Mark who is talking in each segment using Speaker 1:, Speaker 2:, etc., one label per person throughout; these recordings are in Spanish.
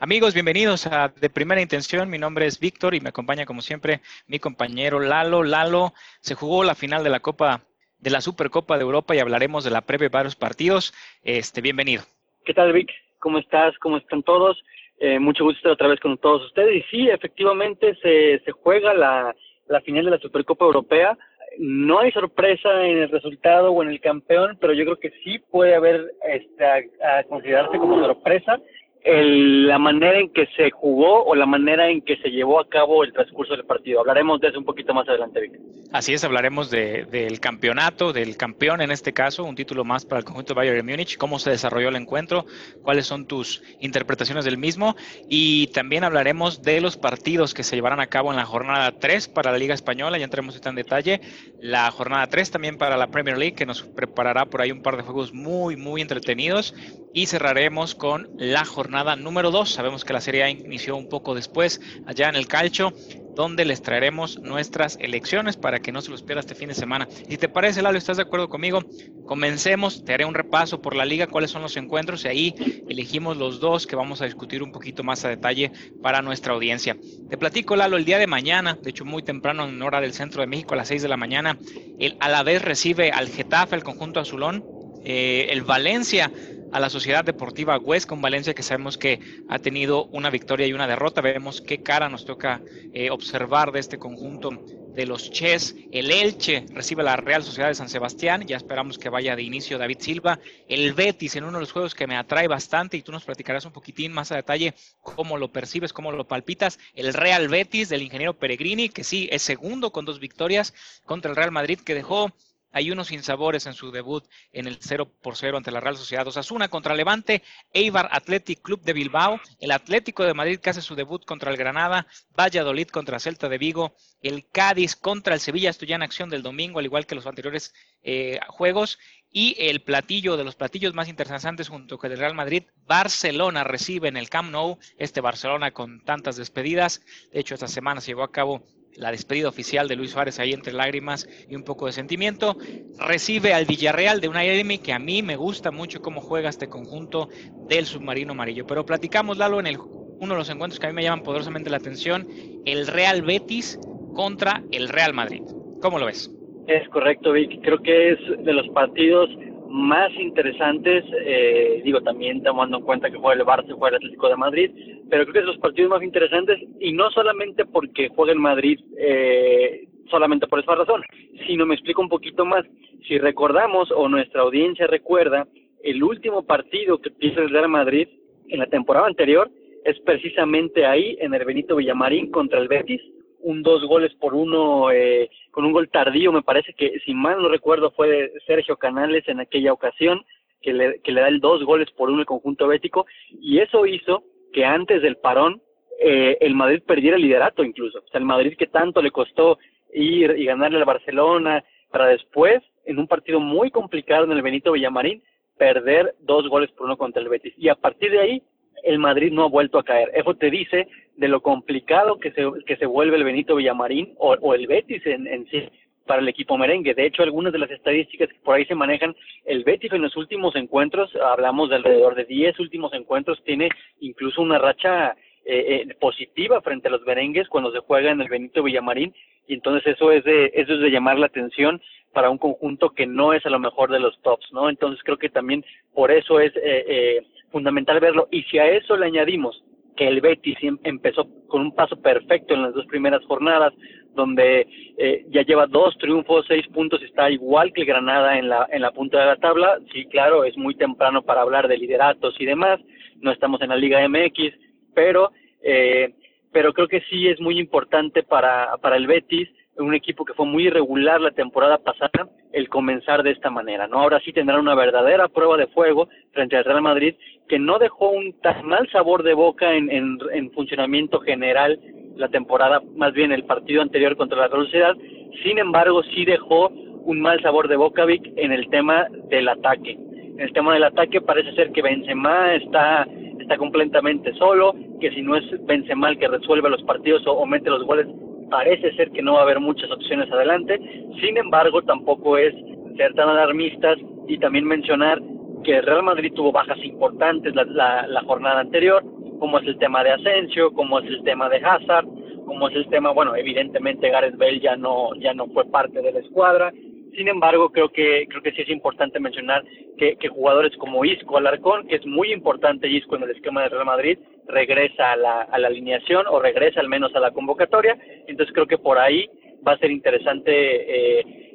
Speaker 1: Amigos, bienvenidos a De Primera Intención. Mi nombre es Víctor y me acompaña como siempre mi compañero Lalo. Lalo, se jugó la final de la Copa de la Supercopa de Europa y hablaremos de la previa de varios partidos. Este, bienvenido.
Speaker 2: ¿Qué tal, Vic? ¿Cómo estás? ¿Cómo están todos? Eh, mucho gusto estar otra vez con todos ustedes. Y sí, efectivamente se, se juega la, la final de la Supercopa Europea. No hay sorpresa en el resultado o en el campeón, pero yo creo que sí puede haber este, a considerarse como sorpresa el, la manera en que se jugó o la manera en que se llevó a cabo el transcurso del partido. Hablaremos de eso un poquito más adelante, Vic.
Speaker 1: Así es, hablaremos de, del campeonato, del campeón en este caso, un título más para el conjunto de Bayern Múnich, cómo se desarrolló el encuentro, cuáles son tus interpretaciones del mismo y también hablaremos de los partidos que se llevarán a cabo en la jornada 3 para la Liga Española, ya entremos en detalle, la jornada 3 también para la Premier League, que nos preparará por ahí un par de juegos muy, muy entretenidos y cerraremos con la jornada número 2. Sabemos que la Serie inició un poco después allá en el Calcio, donde les traeremos nuestras elecciones para que no se los pierda este fin de semana. Si te parece, Lalo, ¿estás de acuerdo conmigo? Comencemos, te haré un repaso por la liga, cuáles son los encuentros y ahí elegimos los dos que vamos a discutir un poquito más a detalle para nuestra audiencia. Te platico, Lalo, el día de mañana, de hecho muy temprano en hora del centro de México a las 6 de la mañana, el vez recibe al Getafe, el conjunto azulón, eh, el Valencia a la Sociedad Deportiva Huesca, con Valencia que sabemos que ha tenido una victoria y una derrota. Veremos qué cara nos toca eh, observar de este conjunto de los Ches. El Elche recibe la Real Sociedad de San Sebastián. Ya esperamos que vaya de inicio David Silva. El Betis en uno de los juegos que me atrae bastante y tú nos platicarás un poquitín más a detalle cómo lo percibes, cómo lo palpitas. El Real Betis del ingeniero Peregrini, que sí es segundo con dos victorias contra el Real Madrid que dejó hay unos sinsabores en su debut en el 0 por 0 ante la Real Sociedad Osasuna contra Levante, Eibar Athletic Club de Bilbao, el Atlético de Madrid que hace su debut contra el Granada, Valladolid contra Celta de Vigo, el Cádiz contra el Sevilla, esto en acción del domingo, al igual que los anteriores eh, juegos, y el platillo de los platillos más interesantes junto con el Real Madrid, Barcelona recibe en el Camp Nou, este Barcelona con tantas despedidas, de hecho esta semana se llevó a cabo la despedida oficial de Luis Suárez ahí entre lágrimas y un poco de sentimiento. Recibe al Villarreal de una Emi que a mí me gusta mucho cómo juega este conjunto del submarino amarillo. Pero platicamos, Lalo, en el, uno de los encuentros que a mí me llaman poderosamente la atención, el Real Betis contra el Real Madrid. ¿Cómo lo ves?
Speaker 2: Es correcto, Vic. Creo que es de los partidos más interesantes, eh, digo, también tomando en cuenta que juega el Barça juega el Atlético de Madrid, pero creo que es los partidos más interesantes y no solamente porque juega el Madrid eh, solamente por esa razón, sino me explico un poquito más. Si recordamos o nuestra audiencia recuerda, el último partido que pierde el Real Madrid en la temporada anterior es precisamente ahí en el Benito Villamarín contra el Betis, un dos goles por uno eh, con un gol tardío, me parece que si mal no recuerdo fue de Sergio Canales en aquella ocasión, que le, que le da el dos goles por uno el conjunto bético, y eso hizo que antes del parón eh, el Madrid perdiera el liderato incluso, o sea, el Madrid que tanto le costó ir y ganarle al Barcelona, para después, en un partido muy complicado en el Benito Villamarín, perder dos goles por uno contra el Betis. Y a partir de ahí, el Madrid no ha vuelto a caer. Eso te dice de lo complicado que se, que se vuelve el Benito Villamarín o, o el Betis en, en sí para el equipo merengue. De hecho, algunas de las estadísticas que por ahí se manejan, el Betis en los últimos encuentros, hablamos de alrededor de 10 últimos encuentros, tiene incluso una racha eh, eh, positiva frente a los merengues cuando se juega en el Benito Villamarín y entonces eso es de eso es de llamar la atención para un conjunto que no es a lo mejor de los tops, ¿no? Entonces creo que también por eso es eh, eh fundamental verlo. Y si a eso le añadimos que el Betis em, empezó con un paso perfecto en las dos primeras jornadas, donde eh, ya lleva dos triunfos, seis puntos, está igual que Granada en la, en la punta de la tabla. Sí, claro, es muy temprano para hablar de lideratos y demás, no estamos en la Liga MX, pero, eh, pero creo que sí es muy importante para, para el Betis un equipo que fue muy irregular la temporada pasada, el comenzar de esta manera, ¿no? Ahora sí tendrá una verdadera prueba de fuego frente al Real Madrid, que no dejó un tan mal sabor de boca en, en, en funcionamiento general la temporada, más bien el partido anterior contra la Sociedad, sin embargo sí dejó un mal sabor de boca, Vic, en el tema del ataque. En el tema del ataque parece ser que Benzema está está completamente solo, que si no es Benzema el que resuelve los partidos o, o mete los goles, parece ser que no va a haber muchas opciones adelante. Sin embargo, tampoco es ser tan alarmistas y también mencionar que el Real Madrid tuvo bajas importantes la, jornada anterior, como es el tema de Asensio, como es el tema de Hazard, como es el tema, bueno, evidentemente Gareth Bale ya no, ya no fue parte de la escuadra, sin embargo, creo que creo que sí es importante mencionar que, jugadores como Isco Alarcón, que es muy importante Isco en el esquema de Real Madrid, regresa a la, a la alineación o regresa al menos a la convocatoria. Entonces creo que por ahí va a ser interesante eh,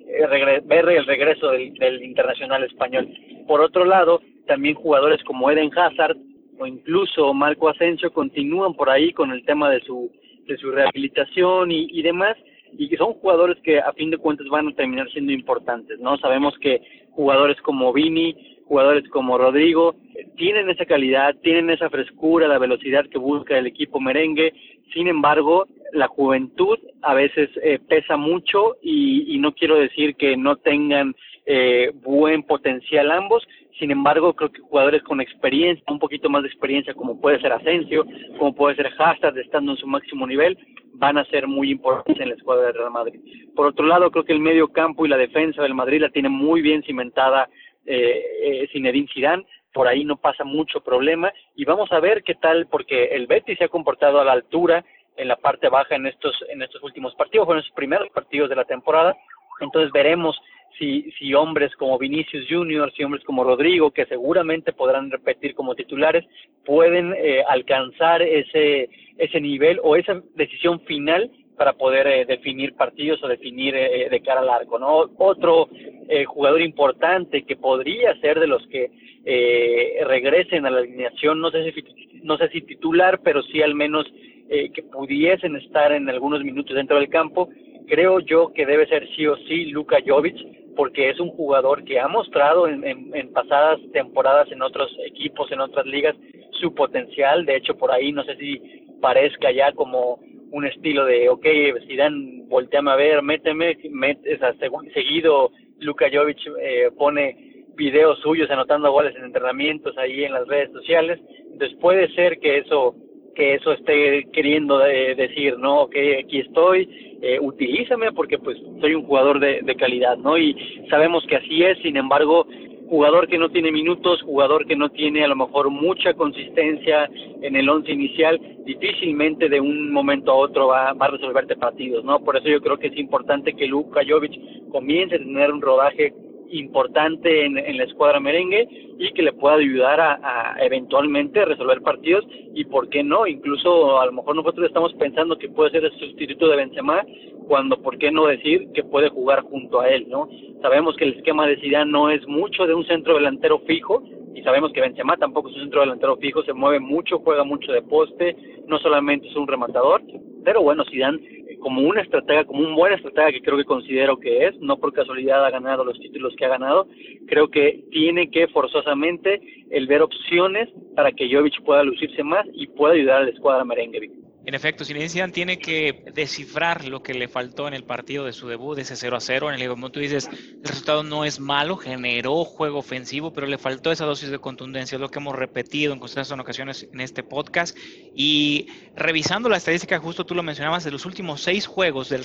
Speaker 2: ver el regreso del, internacional español. Por otro lado, también jugadores como Eden Hazard o incluso Marco Asensio continúan por ahí con el tema de su de su rehabilitación y, y demás y que son jugadores que a fin de cuentas van a terminar siendo importantes, ¿no? Sabemos que jugadores como Vini, jugadores como Rodrigo, tienen esa calidad, tienen esa frescura, la velocidad que busca el equipo merengue, sin embargo, la juventud a veces eh, pesa mucho y, no quiero decir que no tengan eh, buen potencial ambos, sin embargo, creo que jugadores con experiencia, un poquito más de experiencia, como puede ser Asensio, como puede ser Hazard, estando en su máximo nivel, van a ser muy importantes en la escuadra del Real Madrid. Por otro lado, creo que el medio campo y la defensa del Madrid la tiene muy bien cimentada eh, eh, Zinedine Zidane, por ahí no pasa mucho problema y vamos a ver qué tal porque el Betis se ha comportado a la altura en la parte baja en estos en estos últimos partidos, en estos primeros partidos de la temporada. Entonces veremos si, si hombres como Vinicius Junior, si hombres como Rodrigo, que seguramente podrán repetir como titulares, pueden eh, alcanzar ese, ese nivel o esa decisión final para poder eh, definir partidos o definir eh, de cara al arco, ¿no? Otro jugador importante que podría ser de los que regresen a la alineación, no sé si, no sé si titular, pero sí al menos que pudiesen estar en algunos minutos dentro del campo, creo yo que debe ser sí o sí Luka Jovic, porque es un jugador que ha mostrado en, en, pasadas temporadas en otros equipos, en otras ligas, su potencial. De hecho, por ahí no sé si parezca ya como un estilo de, ok, dan volteame a ver, méteme, met, seguido Luka Jovic eh, pone videos suyos anotando goles en entrenamientos ahí en las redes sociales. Entonces puede ser que eso que eso esté queriendo decir, ¿no? Que aquí estoy, eh, utilízame porque pues soy un jugador de, de calidad, ¿no? Y sabemos que así es, sin embargo, jugador que no tiene minutos, jugador que no tiene a lo mejor mucha consistencia en el once inicial, difícilmente de un momento a otro va, va a resolverte partidos, ¿no? Por eso yo creo que es importante que Luka Jovic comience a tener un rodaje importante en, la escuadra merengue y que le pueda ayudar a, a, eventualmente resolver partidos y por qué no, incluso a lo mejor nosotros estamos pensando que puede ser el sustituto de Benzema cuando por qué no decir que puede jugar junto a él, ¿no? Sabemos que el esquema de Zidane no es mucho de un centro delantero fijo y sabemos que Benzema tampoco es un centro delantero fijo, se mueve mucho, juega mucho de poste, no solamente es un rematador, pero bueno, Zidane como una estratega, como un buen estratega que creo que considero que es, no por casualidad ha ganado los títulos que ha ganado, creo que tiene que forzosamente el ver opciones para que Jovic pueda lucirse más y pueda ayudar a la escuadra merengue.
Speaker 1: En efecto, Zinedine tiene que descifrar lo que le faltó en el partido de su debut, de ese 0 a 0. En el como tú dices, el resultado no es malo, generó juego ofensivo, pero le faltó esa dosis de contundencia, es lo que hemos repetido en constantes ocasiones en este podcast. Y revisando la estadística, justo tú lo mencionabas, de los últimos seis juegos del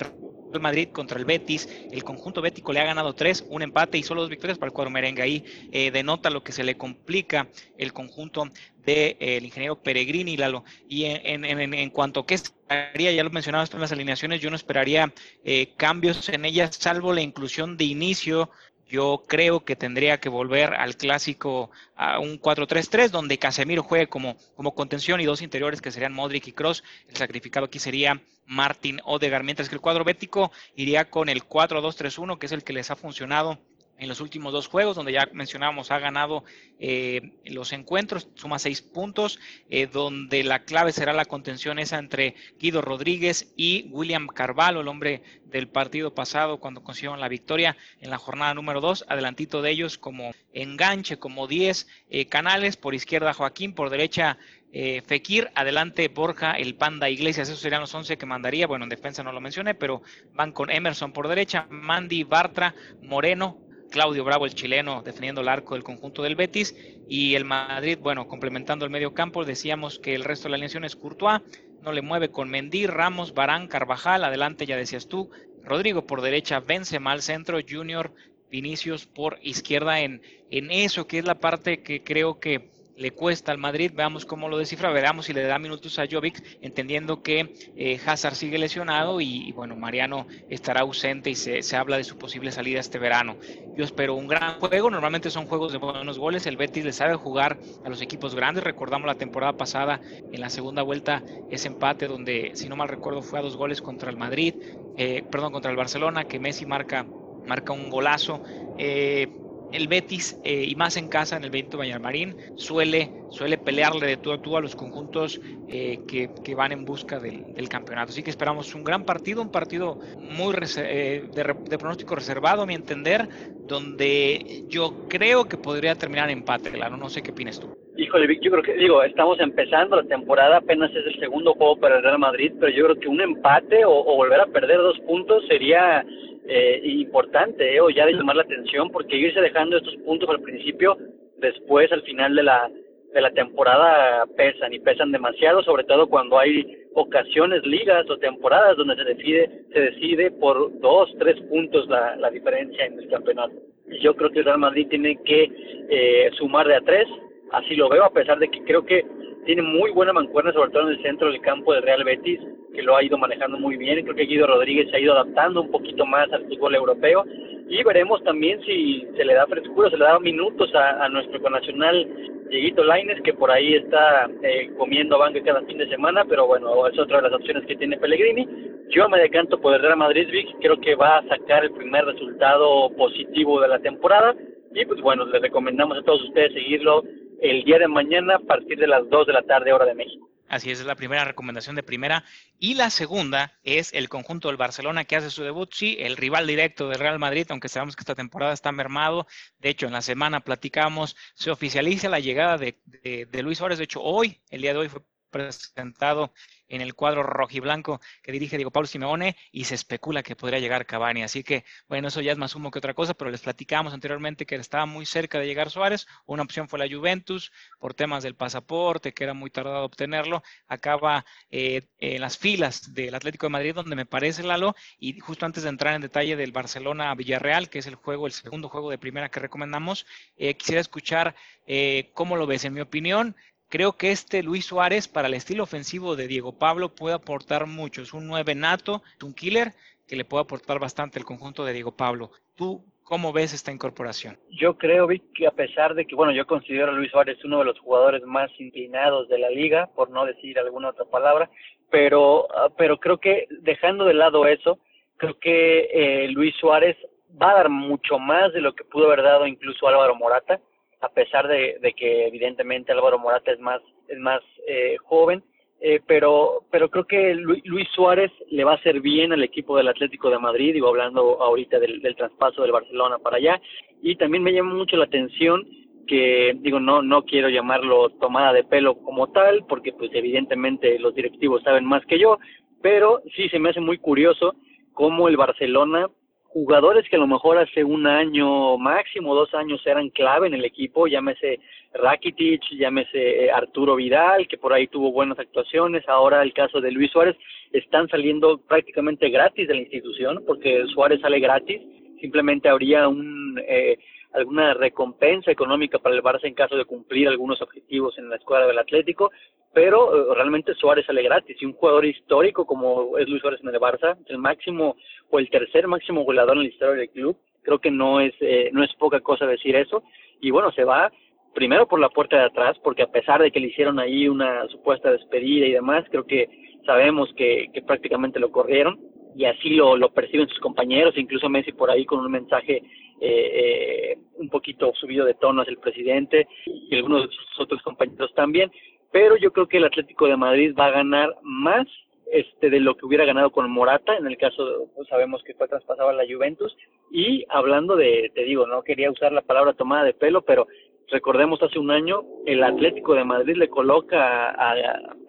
Speaker 1: Madrid contra el Betis, el conjunto bético le ha ganado tres, un empate y solo dos victorias para el cuadro merengue. Ahí eh, denota lo que se le complica el conjunto del eh, ingeniero Peregrini, Lalo. Y en, en, en, cuanto a qué estaría, ya lo mencionaba esto en las alineaciones, yo no esperaría eh, cambios en ellas, salvo la inclusión de inicio yo creo que tendría que volver al clásico a un 4-3-3, donde Casemiro juegue como, como contención y dos interiores que serían Modric y Cross. El sacrificado aquí sería Martin Odegaard, mientras que el cuadro bético iría con el 4-2-3-1, que es el que les ha funcionado en los últimos dos juegos, donde ya mencionábamos, ha ganado eh, los encuentros, suma seis puntos, eh, donde la clave será la contención esa entre Guido Rodríguez y William Carvalho, el hombre del partido pasado cuando consiguieron la victoria en la jornada número dos, adelantito de ellos como enganche, como 10 eh, canales, por izquierda Joaquín, por derecha Fekir, adelante Borja, el Panda Iglesias, esos serían los 11 que mandaría, bueno, en defensa no lo mencioné, pero van con Emerson por derecha, Mandy, Bartra, Moreno, Claudio Bravo, el chileno, defendiendo el arco del conjunto del Betis. Y el Madrid, bueno, complementando el medio campo, decíamos que el resto de la alineación es Courtois, no le mueve con Mendy, Ramos, Barán, Carvajal, adelante ya decías tú, Rodrigo por derecha, vence mal centro, Junior, Vinicius por izquierda en, en eso, que es la parte que creo que le cuesta al Madrid, veamos cómo lo descifra, veamos si le da minutos a Jovic, entendiendo que eh, Hazard sigue lesionado y, bueno, Mariano estará ausente y se, se, habla de su posible salida este verano. Yo espero un gran juego, normalmente son juegos de buenos goles, el Betis le sabe jugar a los equipos grandes, recordamos la temporada pasada en la segunda vuelta ese empate donde, si no mal recuerdo, fue a dos goles contra el Madrid, eh, perdón, contra el Barcelona, que Messi marca, marca un golazo. Eh, el Betis, eh, y más en casa, en el Benito Vallamarín, suele, suele pelearle de todo a tú a los conjuntos eh, que, que, van en busca del, campeonato. Así que esperamos un gran partido, un partido muy eh, de, de, pronóstico reservado, a mi entender, donde yo creo que podría terminar empate, claro, no sé qué opinas tú.
Speaker 2: Híjole, yo creo que, digo, estamos empezando la temporada, apenas es el segundo juego para el Real Madrid, pero yo creo que un empate o volver a perder dos puntos sería eh, importante eh, o ya de llamar la atención porque irse dejando estos puntos al principio después al final de la de la temporada pesan y pesan demasiado sobre todo cuando hay ocasiones ligas o temporadas donde se decide se decide por dos tres puntos la, la diferencia en el campeonato. Yo creo que el Real Madrid tiene que eh, sumar de a tres así lo veo a pesar de que creo que tiene muy buena mancuerna sobre todo en el centro del campo del Real Betis que lo ha ido manejando muy bien. Creo que Guido Rodríguez se ha ido adaptando un poquito más al fútbol europeo y veremos también si se le da frescura, se le da minutos a, nuestro conacional Dieguito Laines, que por ahí está eh, comiendo banca cada fin de semana, pero bueno, es otra de las opciones que tiene Pellegrini. Yo me decanto por el Real Madrid, Vic, creo que va a sacar el primer resultado positivo de la temporada y pues bueno, les recomendamos a todos ustedes seguirlo el día de mañana a partir de las 2 de la tarde hora de México.
Speaker 1: Así es, es la primera recomendación de primera. Y la segunda es el conjunto del Barcelona que hace su debut, sí, el rival directo del Real Madrid, aunque sabemos que esta temporada está mermado. De hecho, en la semana platicamos, se oficializa la llegada de, de, de Luis Suárez. De hecho, hoy, el día de hoy fue presentado en el cuadro rojiblanco que dirige Diego Pablo Simeone y se especula que podría llegar Cavani. Así que, bueno, eso ya es más humo que otra cosa, pero les platicamos anteriormente que estaba muy cerca de llegar Suárez. Una opción fue la Juventus por temas del pasaporte, que era muy tardado obtenerlo. Acaba eh, en las filas del Atlético de Madrid, donde me parece Lalo, y justo antes de entrar en detalle del Barcelona Villarreal, que es el juego, el segundo juego de primera que recomendamos, eh, quisiera escuchar eh, cómo lo ves. En mi opinión, Creo que este Luis Suárez para el estilo ofensivo de Diego Pablo puede aportar mucho. Es un 9 nato, un killer que le puede aportar bastante el conjunto de Diego Pablo. ¿Tú cómo ves esta incorporación?
Speaker 2: Yo creo, Vic, que a pesar de que, bueno, yo considero a Luis Suárez uno de los jugadores más inclinados de la liga, por no decir alguna otra palabra, pero, pero creo que dejando de lado eso, creo que eh, Luis Suárez va a dar mucho más de lo que pudo haber dado incluso Álvaro Morata a pesar de, que evidentemente Álvaro Morata es más, es más eh, joven, eh, pero, pero creo que Luis Suárez le va a hacer bien al equipo del Atlético de Madrid, digo, hablando ahorita del, del traspaso del Barcelona para allá, y también me llama mucho la atención que digo no no quiero llamarlo tomada de pelo como tal porque pues evidentemente los directivos saben más que yo pero sí se me hace muy curioso cómo el Barcelona jugadores que a lo mejor hace un año máximo, dos años eran clave en el equipo, llámese Rakitic, llámese eh, Arturo Vidal, que por ahí tuvo buenas actuaciones, ahora el caso de Luis Suárez, están saliendo prácticamente gratis de la institución, porque Suárez sale gratis, simplemente habría un eh, alguna recompensa económica para el Barça en caso de cumplir algunos objetivos en la escuadra del Atlético, pero eh, realmente Suárez sale gratis y un jugador histórico como es Luis Suárez en el Barça, el máximo o el tercer máximo goleador en la historia del club, creo que no es eh, no es poca cosa decir eso. Y bueno, se va primero por la puerta de atrás, porque a pesar de que le hicieron ahí una supuesta despedida y demás, creo que sabemos que, que prácticamente lo corrieron y así lo, lo perciben sus compañeros, incluso Messi por ahí con un mensaje eh, un poquito subido de tono hacia el presidente y algunos de sus otros compañeros también, pero yo creo que el Atlético de Madrid va a ganar más este de lo que hubiera ganado con Morata, en el caso pues, sabemos que fue traspasado a la Juventus. Y hablando de, te digo, no quería usar la palabra tomada de pelo, pero recordemos hace un año el Atlético de Madrid le coloca a,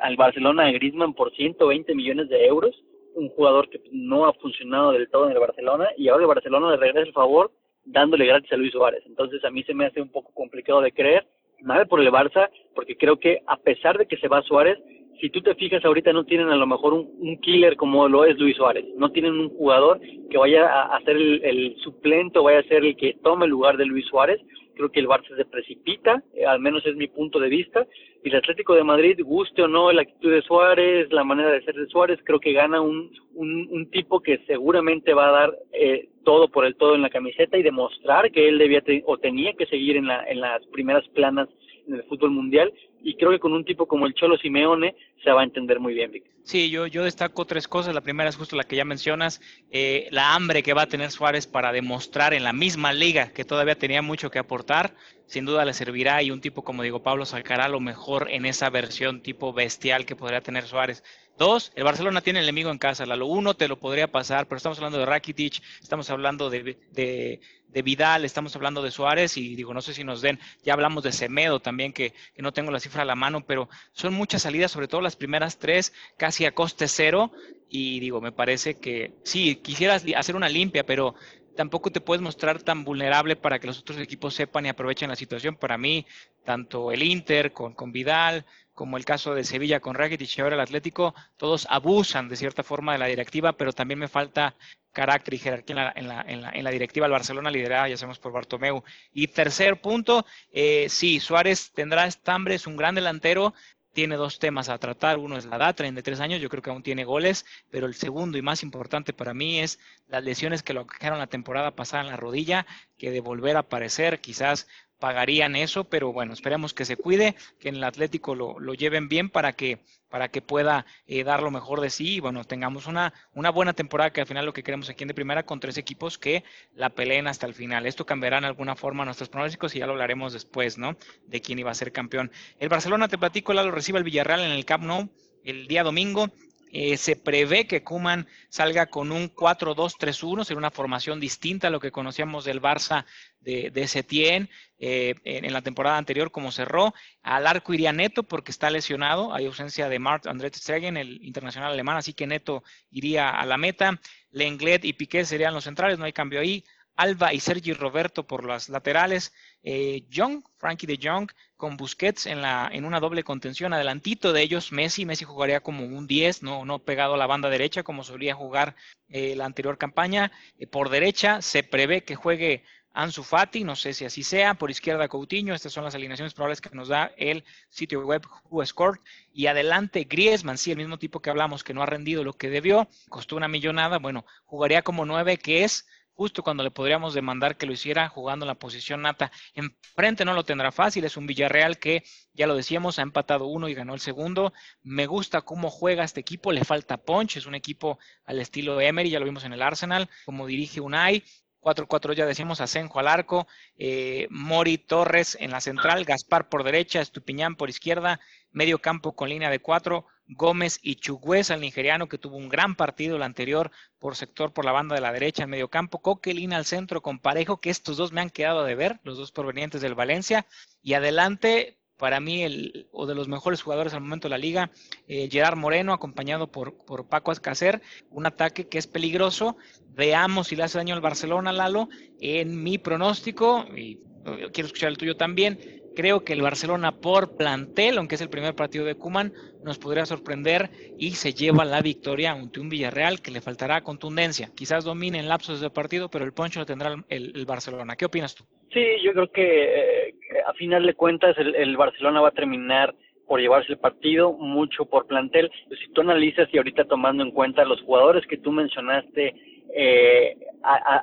Speaker 2: al Barcelona a Griezmann por 120 millones de euros, un jugador que no ha funcionado del todo en el Barcelona y ahora el Barcelona le regresa el favor dándole gratis a Luis Suárez. Entonces a mí se me hace un poco complicado de creer, mal por el Barça, porque creo que a pesar de que se va Suárez, si tú te fijas ahorita no tienen a lo mejor un, killer como lo es Luis Suárez, no tienen un jugador que vaya a, a ser el, el, suplente o vaya a ser el que tome el lugar de Luis Suárez, creo que el Barça se precipita, eh, al menos es mi punto de vista, y el Atlético de Madrid, guste o no la actitud de Suárez, la manera de ser de Suárez, creo que gana un, un, un tipo que seguramente va a dar eh, todo por el todo en la camiseta y demostrar que él debía o tenía que seguir en, la, en las primeras planas en el fútbol mundial y creo que con un tipo como el Cholo Simeone se va a entender muy bien, Vic.
Speaker 1: Sí, yo, yo destaco tres cosas. La primera es justo la que ya mencionas, eh, la hambre que va a tener Suárez para demostrar en la misma liga que todavía tenía mucho que aportar. Sin duda le servirá y un tipo como digo Pablo sacará lo mejor en esa versión tipo bestial que podría tener Suárez. Dos, el Barcelona tiene el enemigo en casa. Lo uno te lo podría pasar, pero estamos hablando de Rakitic, estamos hablando de, de, de, Vidal, estamos hablando de Suárez y digo, no sé si nos den, ya hablamos de Semedo también, que, que, no tengo la cifra a la mano, pero son muchas salidas, sobre todo las primeras tres, casi a coste cero. Y digo, me parece que sí, quisieras hacer una limpia, pero tampoco te puedes mostrar tan vulnerable para que los otros equipos sepan y aprovechen la situación. Para mí, tanto el Inter con, con Vidal, como el caso de Sevilla con Rakitic y ahora el Atlético, todos abusan de cierta forma de la directiva, pero también me falta carácter y jerarquía en la, en la, en la, directiva. El Barcelona liderada, ya sabemos, por Bartomeu. Y tercer punto, eh, sí, Suárez tendrá estambre, es un gran delantero, tiene dos temas a tratar. Uno es la edad, 33 años, yo creo que aún tiene goles, pero el segundo y más importante para mí es las lesiones que lo quejaron la temporada pasada en la rodilla, que de volver a aparecer quizás pagarían eso, pero bueno, esperemos que se cuide, que en el Atlético lo, lo lleven bien para que, para que pueda eh, dar lo mejor de sí y bueno, tengamos una, una buena temporada que al final lo que queremos aquí en de primera con tres equipos que la peleen hasta el final. Esto cambiará en alguna forma nuestros pronósticos y ya lo hablaremos después, ¿no? De quién iba a ser campeón. El Barcelona, te platico, lo recibe el Villarreal en el Camp Nou el día domingo. Eh, se prevé que Kuman salga con un 4-2-3-1, será una formación distinta a lo que conocíamos del Barça de, de Setién eh, en, la temporada anterior, como cerró. Al arco iría Neto porque está lesionado, hay ausencia de Mart André Stegen, el internacional alemán, así que Neto iría a la meta. Lenglet y Piqué serían los centrales, no hay cambio ahí. Alba y Sergi Roberto por las laterales, eh, Young, Frankie de Jong, con Busquets en, la, en una doble contención, adelantito de ellos Messi, Messi jugaría como un 10, no, no pegado a la banda derecha como solía jugar eh, la anterior campaña, eh, por derecha se prevé que juegue Ansu Fati, no sé si así sea, por izquierda Coutinho, estas son las alineaciones probables que nos da el sitio web WhoScored, y adelante Griezmann, sí, el mismo tipo que hablamos que no ha rendido lo que debió, costó una millonada, bueno, jugaría como 9 que es justo cuando le podríamos demandar que lo hiciera jugando en la posición nata. Enfrente no lo tendrá fácil, es un Villarreal que, ya lo decíamos, ha empatado uno y ganó el segundo. Me gusta cómo juega este equipo, le falta punch, es un equipo al estilo de Emery, ya lo vimos en el Arsenal, como dirige Unai. 4-4 ya decíamos, Asenjo al arco, eh, Mori Torres en la central, Gaspar por derecha, Estupiñán por izquierda, medio campo con línea de cuatro, Gómez y Chugués, al nigeriano que tuvo un gran partido el anterior por sector por la banda de la derecha en medio campo, Coquelin al centro con Parejo, que estos dos me han quedado de ver, los dos provenientes del Valencia, y adelante para mí el, o de los mejores jugadores al momento de la liga, eh, Gerard Moreno, acompañado por, por Paco Ascacer, un ataque que es peligroso. Veamos si le hace daño al Barcelona, Lalo. En mi pronóstico, y eh, quiero escuchar el tuyo también, Creo que el Barcelona por plantel, aunque es el primer partido de Cuman, nos podría sorprender y se lleva la victoria ante un Villarreal que le faltará contundencia. Quizás domine en lapsos de partido, pero el poncho lo tendrá el, Barcelona. ¿Qué opinas tú?
Speaker 2: Sí, yo creo que eh, a final de cuentas el, Barcelona va a terminar por llevarse el partido, mucho por plantel. Si tú analizas y ahorita tomando en cuenta los jugadores que tú mencionaste eh,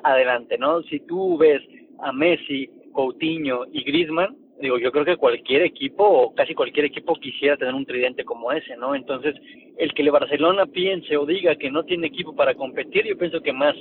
Speaker 2: adelante, ¿no? Si tú ves a Messi, Coutinho y Griezmann, digo, yo creo que cualquier equipo o casi cualquier equipo quisiera tener un tridente como ese, ¿no? Entonces, el que el Barcelona piense o diga que no tiene equipo para competir, yo pienso que más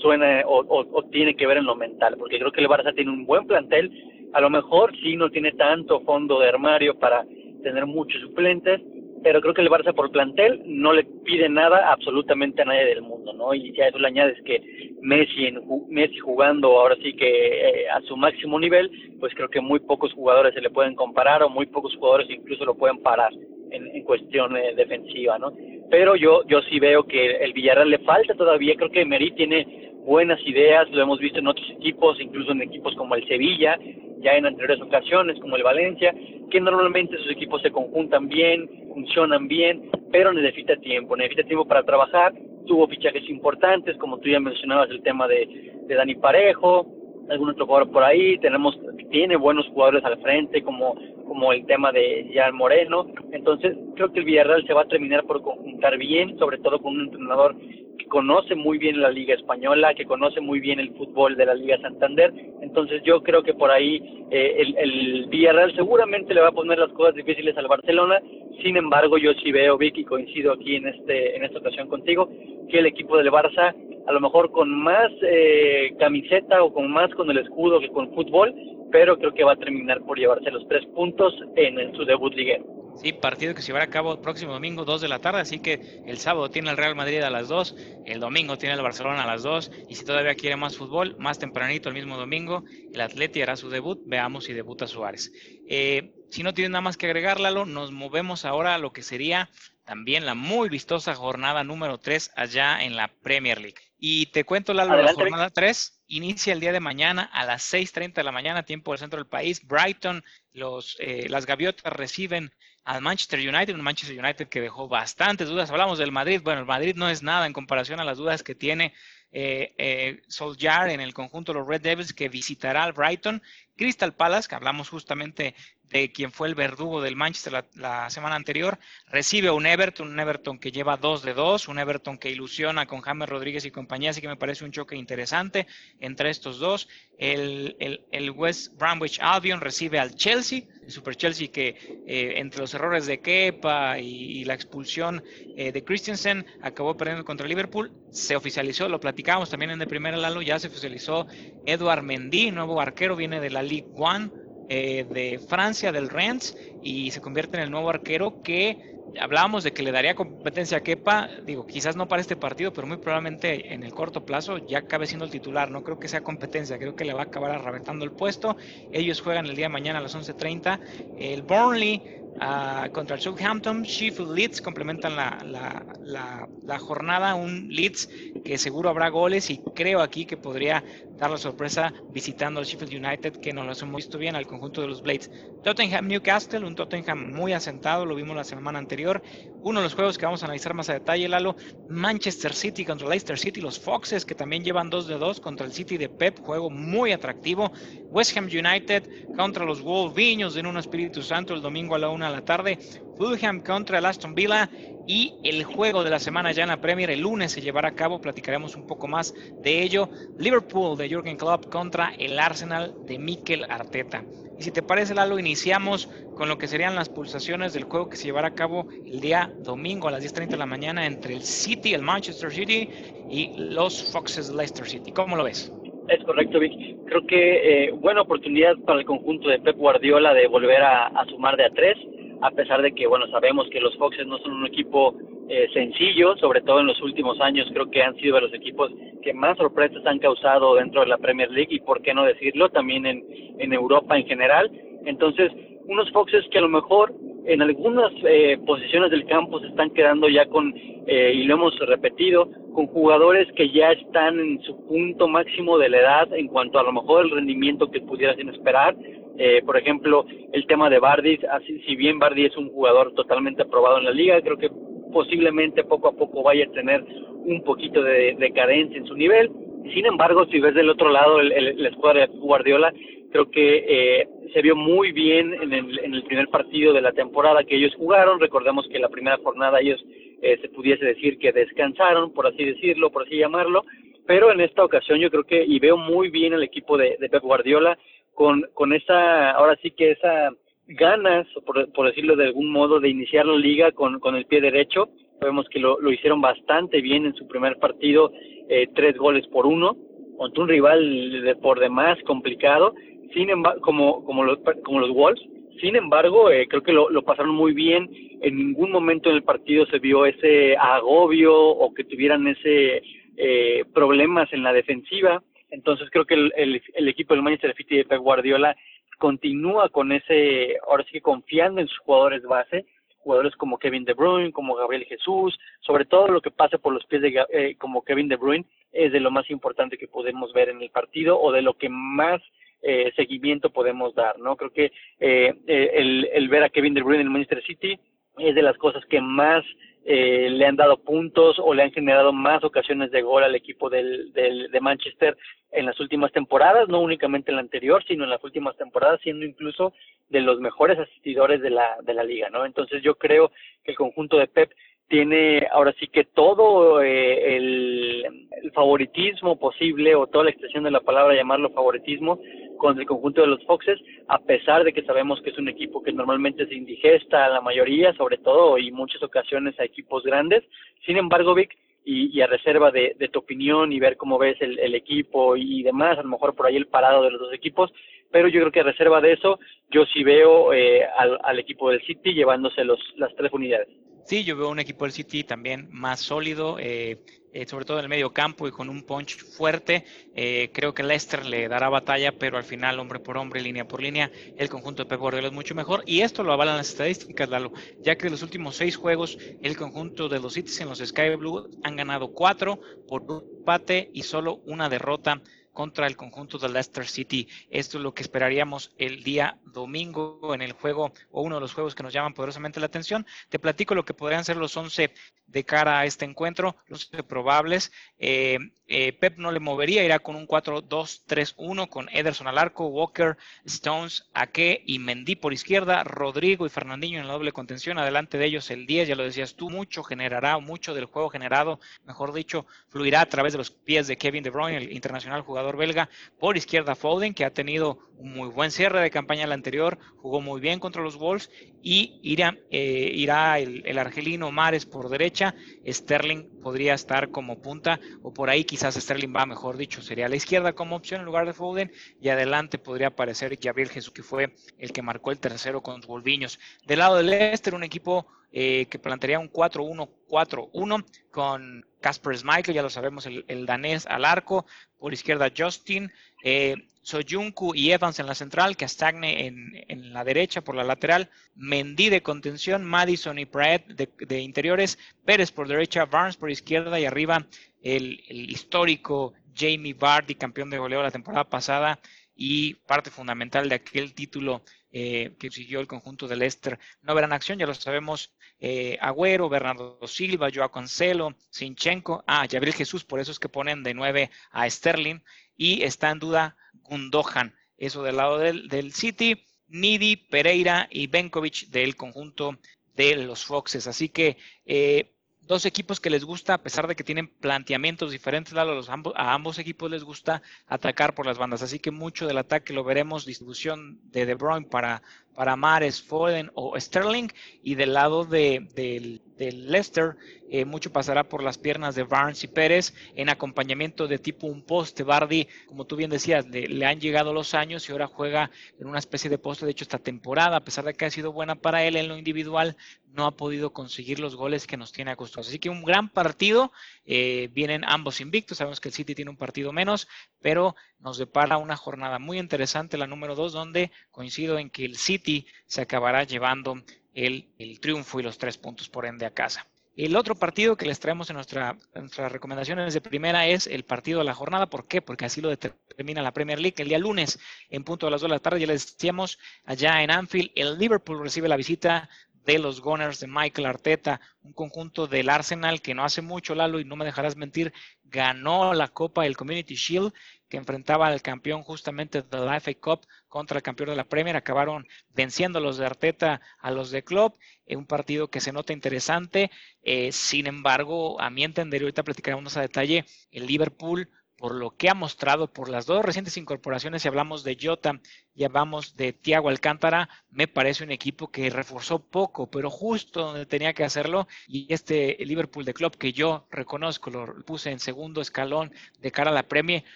Speaker 2: suena o, o, tiene que ver en lo mental, porque creo que el Barça tiene un buen plantel, a lo mejor sí no tiene tanto fondo de armario para tener muchos suplentes, pero creo que el Barça por plantel no le pide nada absolutamente a nadie del mundo, ¿no? Y si a eso le añades que Messi, en, Messi jugando ahora sí que eh, a su máximo nivel, pues creo que muy pocos jugadores se le pueden comparar o muy pocos jugadores incluso lo pueden parar en, en cuestión eh, defensiva, ¿no? Pero yo, yo sí veo que el Villarreal le falta todavía, creo que Meri tiene buenas ideas, lo hemos visto en otros equipos, incluso en equipos como el Sevilla, ya en anteriores ocasiones, como el Valencia, que normalmente sus equipos se conjuntan bien, funcionan bien, pero necesita tiempo, necesita tiempo para trabajar. Tuvo fichajes importantes, como tú ya mencionabas, el tema de, de Dani Parejo, algún otro jugador por ahí, tenemos, tiene buenos jugadores al frente, como, como el tema de Jan Moreno, entonces creo que el Villarreal se va a terminar por conjuntar bien, sobre todo con un entrenador que conoce muy bien la Liga Española, que conoce muy bien el fútbol de la Liga Santander, entonces yo creo que por ahí eh, el, Villarreal seguramente le va a poner las cosas difíciles al Barcelona, sin embargo yo sí veo, Vicky, coincido aquí en, este, en esta ocasión contigo, que el equipo del Barça a lo mejor con más eh, camiseta o con más con el escudo que con fútbol, pero creo que va a terminar por llevarse los tres puntos en, su debut liguero.
Speaker 1: Sí, partido que se llevará a cabo el próximo domingo, 2 de la tarde, así que el sábado tiene el Real Madrid a las 2, el domingo tiene el Barcelona a las 2, y si todavía quiere más fútbol, más tempranito el mismo domingo, el Atleti hará su debut, veamos si debuta Suárez. Eh, si no tiene nada más que agregar, Lalo, nos movemos ahora a lo que sería también la muy vistosa jornada número 3 allá en la Premier League. Y te cuento, Lalo, la jornada 3 inicia el día de mañana a las 6.30 de la mañana, tiempo del centro del país. Brighton, los, eh, las gaviotas reciben al Manchester United, un Manchester United que dejó bastantes dudas. Hablamos del Madrid, bueno, el Madrid no es nada en comparación a las dudas que tiene eh, eh, Solskjaer en el conjunto de los Red Devils que visitará al Brighton. Crystal Palace, que hablamos justamente de quien fue el verdugo del Manchester la, semana anterior, recibe a un Everton, un Everton que lleva 2 de 2, un Everton que ilusiona con James Rodríguez y compañía, así que me parece un choque interesante entre estos dos. El, el, West Bromwich Albion recibe al Chelsea, el Super Chelsea que eh, entre los errores de Kepa y, la expulsión eh, de Christensen acabó perdiendo contra Liverpool. Se oficializó, lo platicamos también en el primer Lalo, ya se oficializó Eduard Mendy, nuevo arquero, viene de la League One eh, de Francia, del Rennes, y se convierte en el nuevo arquero que hablábamos de que le daría competencia a Kepa, digo, quizás no para este partido, pero muy probablemente en el corto plazo ya acabe siendo el titular, no creo que sea competencia, creo que le va a acabar arrebentando el puesto, ellos juegan el día de mañana a las 11.30, el Burnley Ah, contra el Southampton, Sheffield Leeds complementan la, la, la, jornada, un Leeds que seguro habrá goles y creo aquí que podría dar la sorpresa visitando al Sheffield United que nos lo hemos visto bien al conjunto de los Blades. Tottenham Newcastle, un Tottenham muy asentado, lo vimos la semana anterior. Uno de los juegos que vamos a analizar más a detalle, Lalo, Manchester City contra Leicester City, los Foxes que también llevan 2 de 2 contra el City de Pep, juego muy atractivo. West Ham United contra los Wolviños en un Espíritu Santo el domingo a la 1 de la tarde. Fulham contra el Aston Villa y el juego de la semana ya en la Premier el lunes se llevará a cabo, platicaremos un poco más de ello. Liverpool de Jürgen Klopp contra el Arsenal de Mikel Arteta. Y si te parece, Lalo, iniciamos con lo que serían las pulsaciones del juego que se llevará a cabo el día domingo a las 10.30 de la mañana entre el City, el Manchester City y los Foxes de Leicester City. ¿Cómo lo ves?
Speaker 2: Es correcto, Vic. Creo que eh, buena oportunidad para el conjunto de Pep Guardiola de volver a, a sumar de a tres a pesar de que, bueno, sabemos que los Foxes no son un equipo eh, sencillo, sobre todo en los últimos años creo que han sido de los equipos que más sorpresas han causado dentro de la Premier League y, por qué no decirlo, también en, en Europa en general. Entonces, unos Foxes que a lo mejor en algunas eh, posiciones del campo se están quedando ya con, eh, y lo hemos repetido, con jugadores que ya están en su punto máximo de la edad en cuanto a, lo mejor el rendimiento que sin esperar. Eh, por ejemplo, el tema de Bardi, así, si bien Bardi es un jugador totalmente aprobado en la liga, creo que posiblemente poco a poco vaya a tener un poquito de, de carencia en su nivel. Sin embargo, si ves del otro lado el, el, escuadra de Guardiola, creo que eh, se vio muy bien en el, en el primer partido de la temporada que ellos jugaron. Recordemos que la primera jornada ellos eh, se pudiese decir que descansaron, por así decirlo, por así llamarlo. Pero en esta ocasión yo creo que, y veo muy bien el equipo de, de Pep Guardiola, con, con esa, ahora sí que esa ganas, por, por decirlo de algún modo, de iniciar la liga con, con el pie derecho. Vemos que lo, lo hicieron bastante bien en su primer partido, eh, tres goles por uno, contra un rival de, por demás complicado, sin embargo, como, como, los, como los Wolves. Sin embargo, eh, creo que lo, pasaron muy bien. En ningún momento en el partido se vio ese agobio o que tuvieran ese eh, problemas en la defensiva. Entonces creo que el, el, el equipo del Manchester City de Pep Guardiola continúa con ese, ahora sí que confiando en sus jugadores base, jugadores como Kevin De Bruyne, como Gabriel Jesús, sobre todo lo que pasa por los pies de eh, como Kevin De Bruyne es de lo más importante que podemos ver en el partido o de lo que más eh, seguimiento podemos dar, ¿no? Creo que eh, eh, el, el ver a Kevin De Bruyne en el Manchester City es de las cosas que más eh, le han dado puntos o le han generado más ocasiones de gol al equipo del, del, de Manchester en las últimas temporadas, no únicamente en la anterior, sino en las últimas temporadas, siendo incluso de los mejores asistidores de la, de la liga, ¿no? Entonces yo creo que el conjunto de Pep tiene ahora sí que todo eh, el, favoritismo posible o toda la expresión de la palabra llamarlo favoritismo con el conjunto de los Foxes, a pesar de que sabemos que es un equipo que normalmente se indigesta a la mayoría, sobre todo y muchas ocasiones a equipos grandes. Sin embargo, Vic, y, a reserva de, de, tu opinión y ver cómo ves el, el equipo y demás, a lo mejor por ahí el parado de los dos equipos, pero yo creo que a reserva de eso, yo sí veo eh, al, al equipo del City llevándose los, las tres unidades.
Speaker 1: Sí, yo veo un equipo del City también más sólido, eh, eh, sobre todo en el medio campo y con un punch fuerte. Eh, creo que Leicester le dará batalla, pero al final, hombre por hombre, línea por línea, el conjunto de Pep Guardiola es mucho mejor. Y esto lo avalan las estadísticas, Lalo, ya que de los últimos seis juegos, el conjunto de los Cities en los Sky Blue han ganado cuatro por un empate y solo una derrota contra el conjunto de Leicester City. Esto es lo que esperaríamos el día domingo en el juego o uno de los juegos que nos llaman poderosamente la atención. Te platico lo que podrían ser los 11 de cara a este encuentro, los probables. Eh, eh, Pep no le movería, irá con un 4-2-3-1 con Ederson al arco, Walker, Stones, Ake y Mendy por izquierda, Rodrigo y Fernandinho en la doble contención. Adelante de ellos el 10, ya lo decías tú, mucho generará, mucho del juego generado, mejor dicho, fluirá a través de los pies de Kevin De Bruyne, el internacional jugador belga. Por izquierda Foden, que ha tenido un muy buen cierre de campaña la anterior, jugó muy bien contra los Wolves y irá, eh, irá el, el argelino Mares por derecha Sterling podría estar como punta o por ahí quizás Sterling va, mejor dicho, sería a la izquierda como opción en lugar de Foden y adelante podría aparecer Gabriel Jesús que fue el que marcó el tercero con los Wolviños. Del lado del Leicester, un equipo eh, que plantearía un 4-1-4-1 con Casper Schmeichel, ya lo sabemos, el, danés al arco, por izquierda Justin, eh, Soyuncu y Evans en la central, Castagne en, en, la derecha por la lateral, Mendy de contención, Madison y Pratt de, de, interiores, Pérez por derecha, Barnes por izquierda y arriba el, el histórico Jamie Vardy, campeón de goleo la temporada pasada y parte fundamental de aquel título eh, que siguió el conjunto del Leicester. No verán acción, ya lo sabemos, eh, Agüero, Bernardo Silva, Joao Cancelo, Sinchenko, ah, Gabriel Jesús, por eso es que ponen de 9 a Sterling, y está en duda Gundogan, eso del lado del, del City, Nidi, Pereira y Benkovic del conjunto de los Foxes. Así que eh, dos equipos que les gusta, a pesar de que tienen planteamientos diferentes, a, los, a ambos equipos les gusta atacar por las bandas. Así que mucho del ataque lo veremos, distribución de De Bruyne para, para Mares, Foden o Sterling. Y del lado de, de, de Leicester, eh, mucho pasará por las piernas de Barnes y Pérez en acompañamiento de tipo un poste. Bardi, como tú bien decías, le, le, han llegado los años y ahora juega en una especie de poste. De hecho, esta temporada, a pesar de que ha sido buena para él en lo individual, no ha podido conseguir los goles que nos tiene acostumbrados. Así que un gran partido. Eh, vienen ambos invictos. Sabemos que el City tiene un partido menos, pero nos depara una jornada muy interesante, la número dos, donde coincido en que el City se acabará llevando el, el triunfo y los tres puntos por ende a casa. El otro partido que les traemos en, nuestra, nuestras recomendaciones de primera es el partido de la jornada. ¿Por qué? Porque así lo determina la Premier League. El día lunes, en punto de las 2 de la tarde, ya les decíamos, allá en Anfield, el Liverpool recibe la visita de los Gunners de Michael Arteta, un conjunto del Arsenal que no hace mucho, Lalo, y no me dejarás mentir, ganó la Copa del Community Shield, que enfrentaba al campeón justamente de la FA Cup contra el campeón de la Premier. Acabaron venciendo los de Arteta a los de Klopp, en un partido que se nota interesante. Eh, sin embargo, a mi entender, ahorita platicaremos a detalle, el Liverpool por lo que ha mostrado por las dos recientes incorporaciones, si hablamos de Jota y hablamos de Thiago Alcántara, me parece un equipo que reforzó poco, pero justo donde tenía que hacerlo. Y este Liverpool de Club que yo reconozco, lo puse en segundo escalón de cara a la Premier,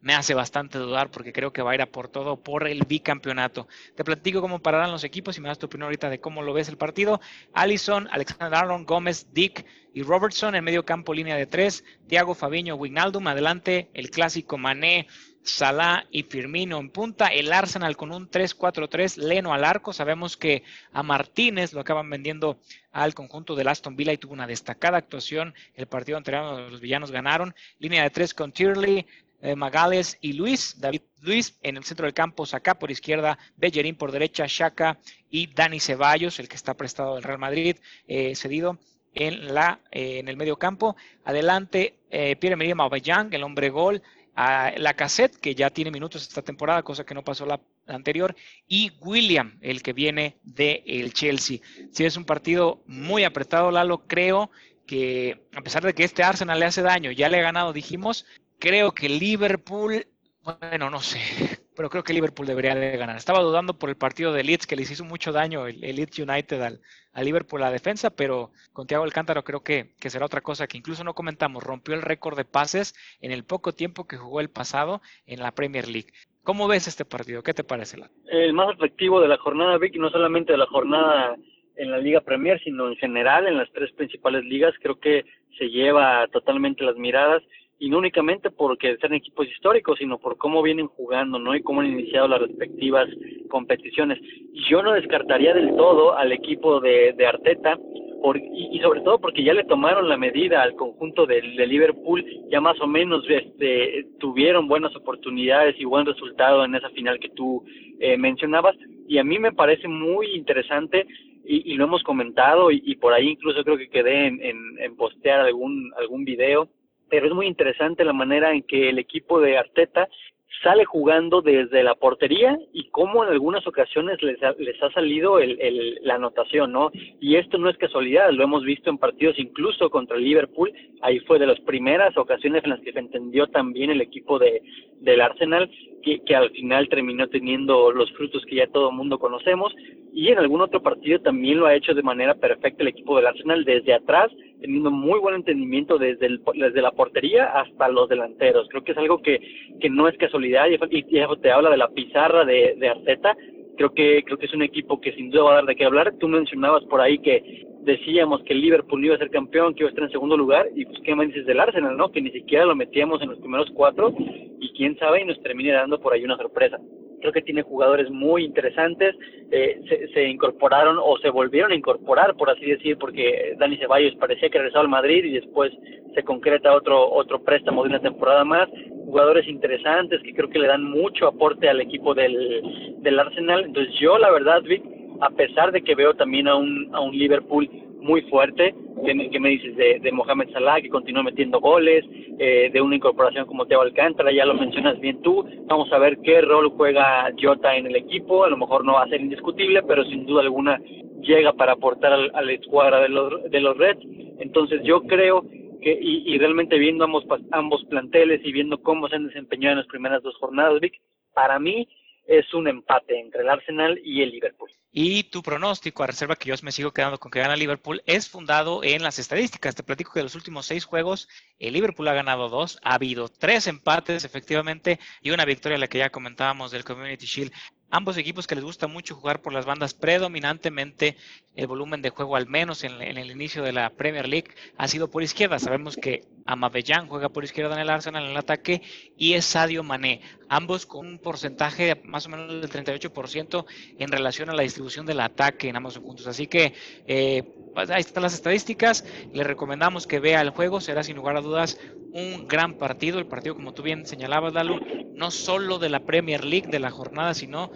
Speaker 1: me hace bastante dudar porque creo que va a ir a por todo por el bicampeonato. Te platico cómo pararán los equipos y me das tu opinión ahorita de cómo lo ves el partido. Allison, Alexander Arnold, Gómez, Dick y Robertson en medio campo, línea de tres. Thiago Fabiño, Wignaldum, adelante el clásico Mané, Salah y Firmino en punta. El Arsenal con un 3-4-3, Leno al arco. Sabemos que a Martínez lo acaban vendiendo al conjunto del Aston Villa y tuvo una destacada actuación. El partido anterior los villanos ganaron. Línea de tres con Tierney, eh, Magales y Luis, David Luis en el centro del campo, Sacá por izquierda, Bellerín por derecha, Shaka y Dani Ceballos, el que está prestado del Real Madrid, eh, cedido en, la, eh, en el medio campo. Adelante, Pierre-Emerick Aubameyang, el hombre gol, a la cassette, que ya tiene minutos esta temporada, cosa que no pasó la, anterior, y William, el que viene del el Chelsea. Si es un partido muy apretado, Lalo, creo que a pesar de que este Arsenal le hace daño, ya le ha ganado, dijimos, creo que Liverpool, bueno, no sé, pero creo que Liverpool debería de ganar. Estaba dudando por el partido de Leeds, que les hizo mucho daño el, Leeds United al, a Liverpool la defensa, pero con Thiago Alcántara creo que, que, será otra cosa que incluso no comentamos. Rompió el récord de pases en el poco tiempo que jugó el pasado en la Premier League. ¿Cómo ves este partido? ¿Qué te parece?
Speaker 2: El más efectivo de la jornada, Vicky, no solamente de la jornada en la Liga Premier, sino en general en las tres principales ligas, creo que se lleva totalmente las miradas y no únicamente porque sean equipos históricos, sino por cómo vienen jugando, ¿no? Y cómo han iniciado las respectivas competiciones. Yo no descartaría del todo al equipo de, de Arteta, por, y, sobre todo porque ya le tomaron la medida al conjunto de, de Liverpool, ya más o menos este, tuvieron buenas oportunidades y buen resultado en esa final que tú eh, mencionabas, y a mí me parece muy interesante y, lo hemos comentado y, y, por ahí incluso creo que quedé en, en, en postear algún algún video pero es muy interesante la manera en que el equipo de Arteta sale jugando desde la portería y cómo en algunas ocasiones les ha, les ha salido el, el, la anotación, ¿no? Y esto no es casualidad, lo hemos visto en partidos incluso contra Liverpool, ahí fue de las primeras ocasiones en las que se entendió también el equipo de, del Arsenal, que, que al final terminó teniendo los frutos que ya todo el mundo conocemos, y en algún otro partido también lo ha hecho de manera perfecta el equipo del Arsenal desde atrás, muy buen entendimiento desde, el, desde la portería hasta los delanteros. Creo que es algo que, que no es casualidad y, y te habla de la pizarra de, de Arteta. Creo que, creo que es un equipo que sin duda va a dar de qué hablar. Tú mencionabas por ahí que decíamos que Liverpool iba a ser campeón, que iba a estar en segundo lugar, y pues qué más dices del Arsenal, ¿no? Que ni siquiera lo metíamos en los primeros cuatro, y quién sabe, y nos termine dando por ahí una sorpresa creo que tiene jugadores muy interesantes, eh, se, se, incorporaron o se volvieron a incorporar, por así decir, porque Dani Ceballos parecía que regresaba al Madrid y después se concreta otro, otro préstamo de una temporada más, jugadores interesantes que creo que le dan mucho aporte al equipo del, del Arsenal, entonces yo la verdad, Vic, a pesar de que veo también a un, a un Liverpool muy fuerte, que me, que me dices de, de, Mohamed Salah, que continúa metiendo goles, eh, de una incorporación como Teo Alcántara, ya lo mencionas bien tú, vamos a ver qué rol juega Jota en el equipo, a lo mejor no va a ser indiscutible, pero sin duda alguna llega para aportar al, a la escuadra de los, de los Reds, entonces yo creo que, y, y realmente viendo ambos, ambos planteles y viendo cómo se han desempeñado en las primeras dos jornadas, Vic, para mí es un empate entre el Arsenal y el Liverpool.
Speaker 1: Y tu pronóstico, a reserva que yo me sigo quedando con que gana Liverpool, es fundado en las estadísticas. Te platico que los últimos seis juegos, el Liverpool ha ganado dos, ha habido tres empates, efectivamente, y una victoria, la que ya comentábamos del Community Shield. Ambos equipos que les gusta mucho jugar por las bandas, predominantemente el volumen de juego, al menos en, el inicio de la Premier League, ha sido por izquierda. Sabemos que Amabellán juega por izquierda en el Arsenal en el ataque y es Sadio Mané, ambos con un porcentaje más o menos del 38% en relación a la distribución del ataque en ambos puntos. Así que eh, pues ahí están las estadísticas. Le recomendamos que vea el juego, será sin lugar a dudas un gran partido. El partido, como tú bien señalabas, Lalo, no solo de la Premier League de la jornada, sino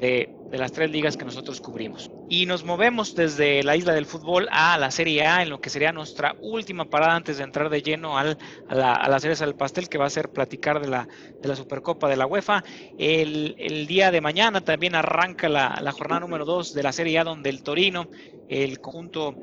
Speaker 1: de, las tres ligas que nosotros cubrimos. Y nos movemos desde la isla del fútbol a la Serie A, en lo que sería nuestra última parada antes de entrar de lleno al, a, la, a la cereza del pastel, que va a ser platicar de la, de la Supercopa de la UEFA. El, el día de mañana también arranca la, la jornada número 2 de la Serie A, donde el Torino, el conjunto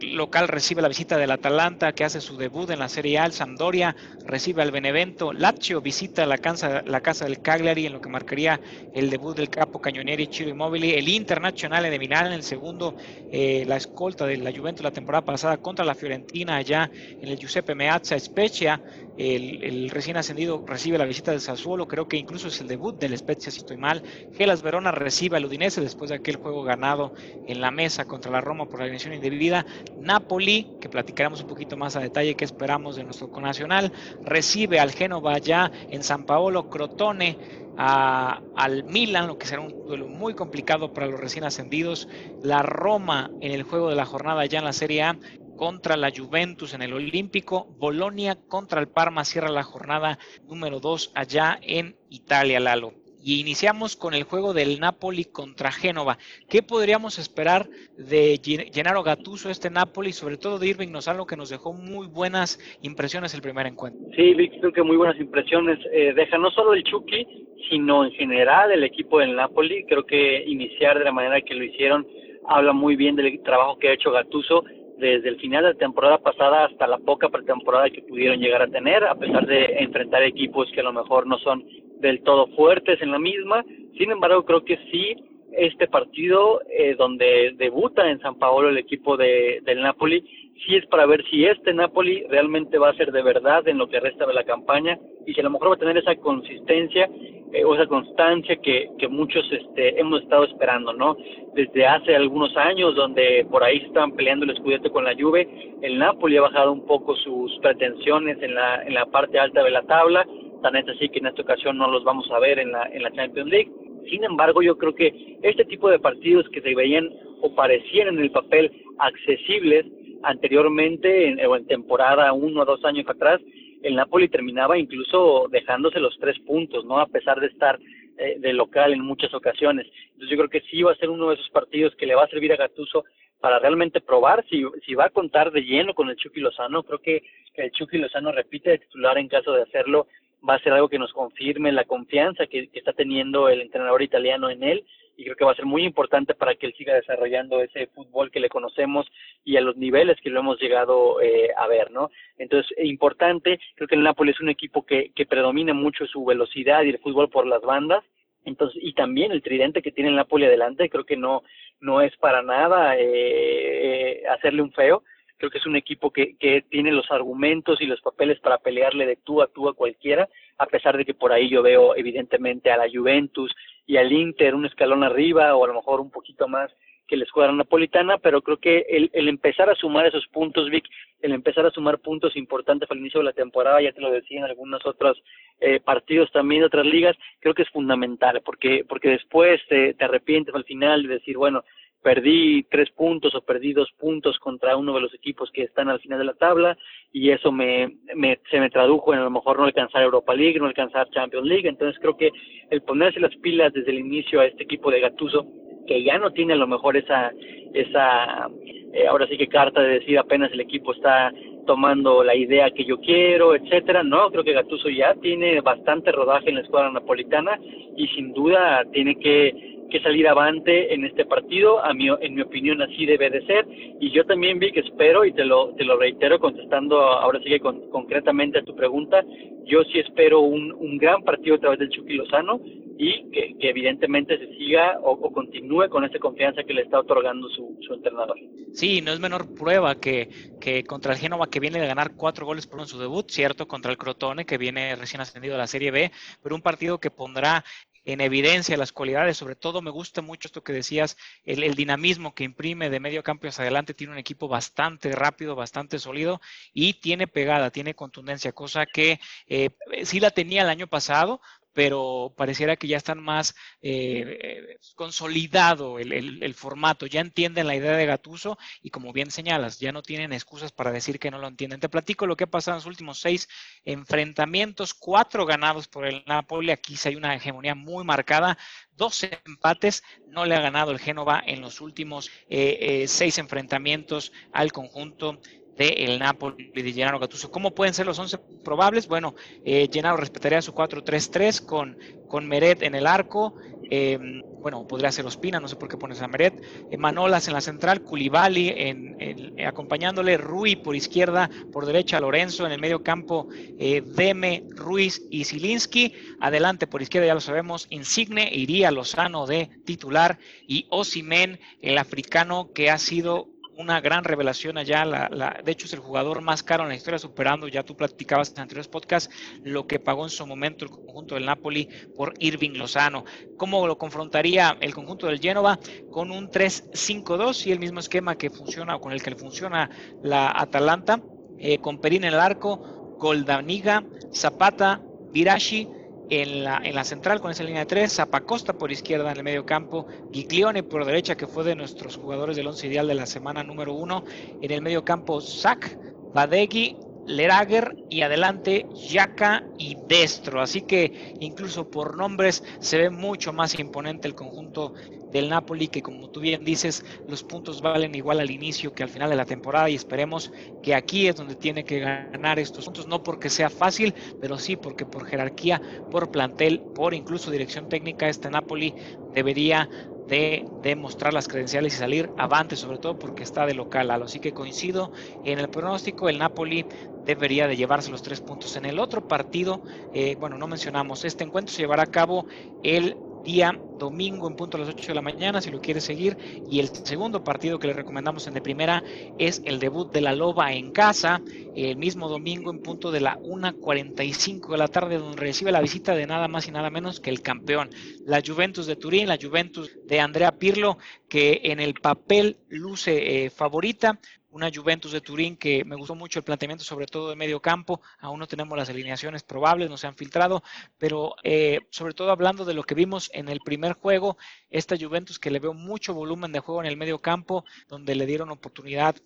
Speaker 1: local, recibe la visita del Atalanta, que hace su debut en la Serie A. El Sampdoria recibe al Benevento. Lazio visita la casa, la casa del Cagliari, en lo que marcaría el debut del capo Cañonieri Chiro Immobili, el Internacional de Milán en el segundo, eh, la escolta de la Juventus la temporada pasada contra la Fiorentina allá en el Giuseppe Meazza Spezia, el, el, recién ascendido recibe la visita del Sassuolo, creo que incluso es el debut del Spezia si estoy mal, Gelas Verona recibe al Udinese después de aquel juego ganado en la mesa contra la Roma por la alineación indebida, Napoli, que platicaremos un poquito más a detalle que esperamos de nuestro conacional, recibe al Génova allá en San Paolo, Crotone, a, al Milan, lo que será un duelo muy complicado para los recién ascendidos. La Roma en el juego de la jornada ya en la Serie A contra la Juventus en el Olímpico. Bolonia contra el Parma cierra la jornada número 2 allá en Italia, Lalo y iniciamos con el juego del Napoli contra Génova. ¿Qué podríamos esperar de Gennaro Gattuso, este Napoli, sobre todo de Irving Lozano, que nos dejó muy buenas impresiones el primer encuentro?
Speaker 2: Sí, creo que muy buenas impresiones. Eh, deja no solo el Chucky, sino en general el equipo del Napoli. Creo que iniciar de la manera que lo hicieron habla muy bien del trabajo que ha hecho Gattuso desde el final de la temporada pasada hasta la poca pretemporada que pudieron llegar a tener, a pesar de enfrentar equipos que a lo mejor no son del todo fuertes en la misma. Sin embargo, creo que sí, este partido eh, donde debuta en San Paolo el equipo de, del Napoli, sí es para ver si este Napoli realmente va a ser de verdad en lo que resta de la campaña y si a lo mejor va a tener esa consistencia eh, o esa constancia que, que muchos este, hemos estado esperando, ¿no? Desde hace algunos años, donde por ahí estaban peleando el escudete con la Juve, el Napoli ha bajado un poco sus pretensiones en la, en la parte alta de la tabla, tan es así que en esta ocasión no los vamos a ver en la, en la Champions League. Sin embargo, yo creo que este tipo de partidos que se veían o parecían en el papel accesibles anteriormente en, o en temporada uno o dos años atrás, el Napoli terminaba incluso dejándose los tres puntos, ¿no? A pesar de estar eh, de local en muchas ocasiones. Entonces yo creo que sí va a ser uno de esos partidos que le va a servir a Gattuso para realmente probar si, si va a contar de lleno con el Chucky Lozano. Creo que, que el Chucky Lozano repite de titular en caso de hacerlo va a ser algo que nos confirme la confianza que, está teniendo el entrenador italiano en él y creo que va a ser muy importante para que él siga desarrollando ese fútbol que le conocemos y a los niveles que lo hemos llegado eh, a ver, ¿no? Entonces, importante, creo que el Napoli es un equipo que, que predomina mucho su velocidad y el fútbol por las bandas, entonces, y también el tridente que tiene el Napoli adelante, creo que no, no es para nada eh, eh hacerle un feo, Creo que es un equipo que, que tiene los argumentos y los papeles para pelearle de tú a tú a cualquiera, a pesar de que por ahí yo veo evidentemente a la Juventus y al Inter un escalón arriba o a lo mejor un poquito más que la escuadra napolitana, pero creo que el, el empezar a sumar esos puntos, Vic, el empezar a sumar puntos importantes al inicio de la temporada, ya te lo decía en algunos otros eh, partidos también de otras ligas, creo que es fundamental, porque porque después te, te arrepientes al final de decir, bueno, perdí tres puntos o perdí dos puntos contra uno de los equipos que están al final de la tabla y eso me, me, se me tradujo en a lo mejor no alcanzar Europa League, no alcanzar Champions League, entonces creo que el ponerse las pilas desde el inicio a este equipo de Gatuso que ya no tiene a lo mejor esa esa eh, ahora sí que carta de decir apenas el equipo está tomando la idea que yo quiero, etcétera. No, creo que Gatuso ya tiene bastante rodaje en la escuadra napolitana y sin duda tiene que que salir avante en este partido, a mi, en mi opinión así debe de ser, y yo también vi que espero, y te lo, te lo reitero contestando ahora sí que concretamente a tu pregunta, yo sí espero un, un gran partido a través del Chucky Lozano y que, evidentemente se siga o, continúe con esa confianza que le está otorgando su, su entrenador.
Speaker 1: Sí, no es menor prueba que, que contra el Génova que viene de ganar cuatro goles por en su debut, cierto, contra el Crotone que viene recién ascendido a la Serie B, pero un partido que pondrá en evidencia las cualidades, sobre todo me gusta mucho esto que decías, el, dinamismo que imprime de medio campo hacia adelante, tiene un equipo bastante rápido, bastante sólido y tiene pegada, tiene contundencia, cosa que eh, sí la tenía el año pasado, pero pareciera que ya están más eh, consolidado el, formato, ya entienden la idea de Gatuso y como bien señalas, ya no tienen excusas para decir que no lo entienden. Te platico lo que ha pasado en los últimos seis enfrentamientos, cuatro ganados por el Napoli, aquí sí hay una hegemonía muy marcada, dos empates, no le ha ganado el Génova en los últimos eh, eh, seis enfrentamientos al conjunto de el Napoli de Gennaro Gattuso. ¿Cómo pueden ser los 11 probables? Bueno, eh, Gennaro respetaría su 4-3-3 con, con Meret en el arco. Em, bueno, podría ser Ospina, no sé por qué pones a Meret. Eh, Manolas en la central, Culibali en, acompañándole, Rui por izquierda, por derecha Lorenzo, en el medio campo eh, Deme, Ruiz y Zilinski. Adelante por izquierda, ya lo sabemos, Insigne, iría Lozano de titular y Osimen, el africano que ha sido una gran revelación allá. La, de hecho, es el jugador más caro en la historia, superando, ya tú platicabas en anteriores podcasts, lo que pagó en su momento el conjunto del Napoli por Irving Lozano. ¿Cómo lo confrontaría el conjunto del Génova? Con un 3-5-2 y el mismo esquema que funciona o con el que funciona la Atalanta, eh, con Perín en el arco, Goldaniga, Zapata, Virashi en la, en la central con esa línea de tres, Zapacosta por izquierda en el medio campo, Giglione por derecha, que fue de nuestros jugadores del once ideal de la semana número uno, en el medio campo Zach, Badegui, Lerager y adelante Yaka y Destro. Así que incluso por nombres se ve mucho más imponente el conjunto del Napoli, que como tú bien dices, los puntos valen igual al inicio que al final de la temporada y esperemos que aquí es donde tiene que ganar estos puntos, no porque sea fácil, pero sí porque por jerarquía, por plantel, por incluso dirección técnica, este Napoli debería de demostrar las credenciales y salir avante, sobre todo porque está de local. Así que coincido en el pronóstico, el Napoli debería de llevarse los tres puntos. En el otro partido, eh, bueno, no mencionamos, este encuentro se llevará a cabo el día domingo en punto a las 8 de la mañana, si lo quiere seguir. Y el segundo partido que le recomendamos en de primera es el debut de la Loba en casa, el mismo domingo en punto de la 1.45 de la tarde, donde recibe la visita de nada más y nada menos que el campeón, la Juventus de Turín, la Juventus de Andrea Pirlo, que en el papel luce eh, favorita, una Juventus de Turín que me gustó mucho el planteamiento, sobre todo de medio campo. Aún no tenemos las alineaciones probables, no se han filtrado, pero eh, sobre todo hablando de lo que vimos en el primer juego, esta Juventus que le veo mucho volumen de juego en el medio campo, donde le dieron oportunidad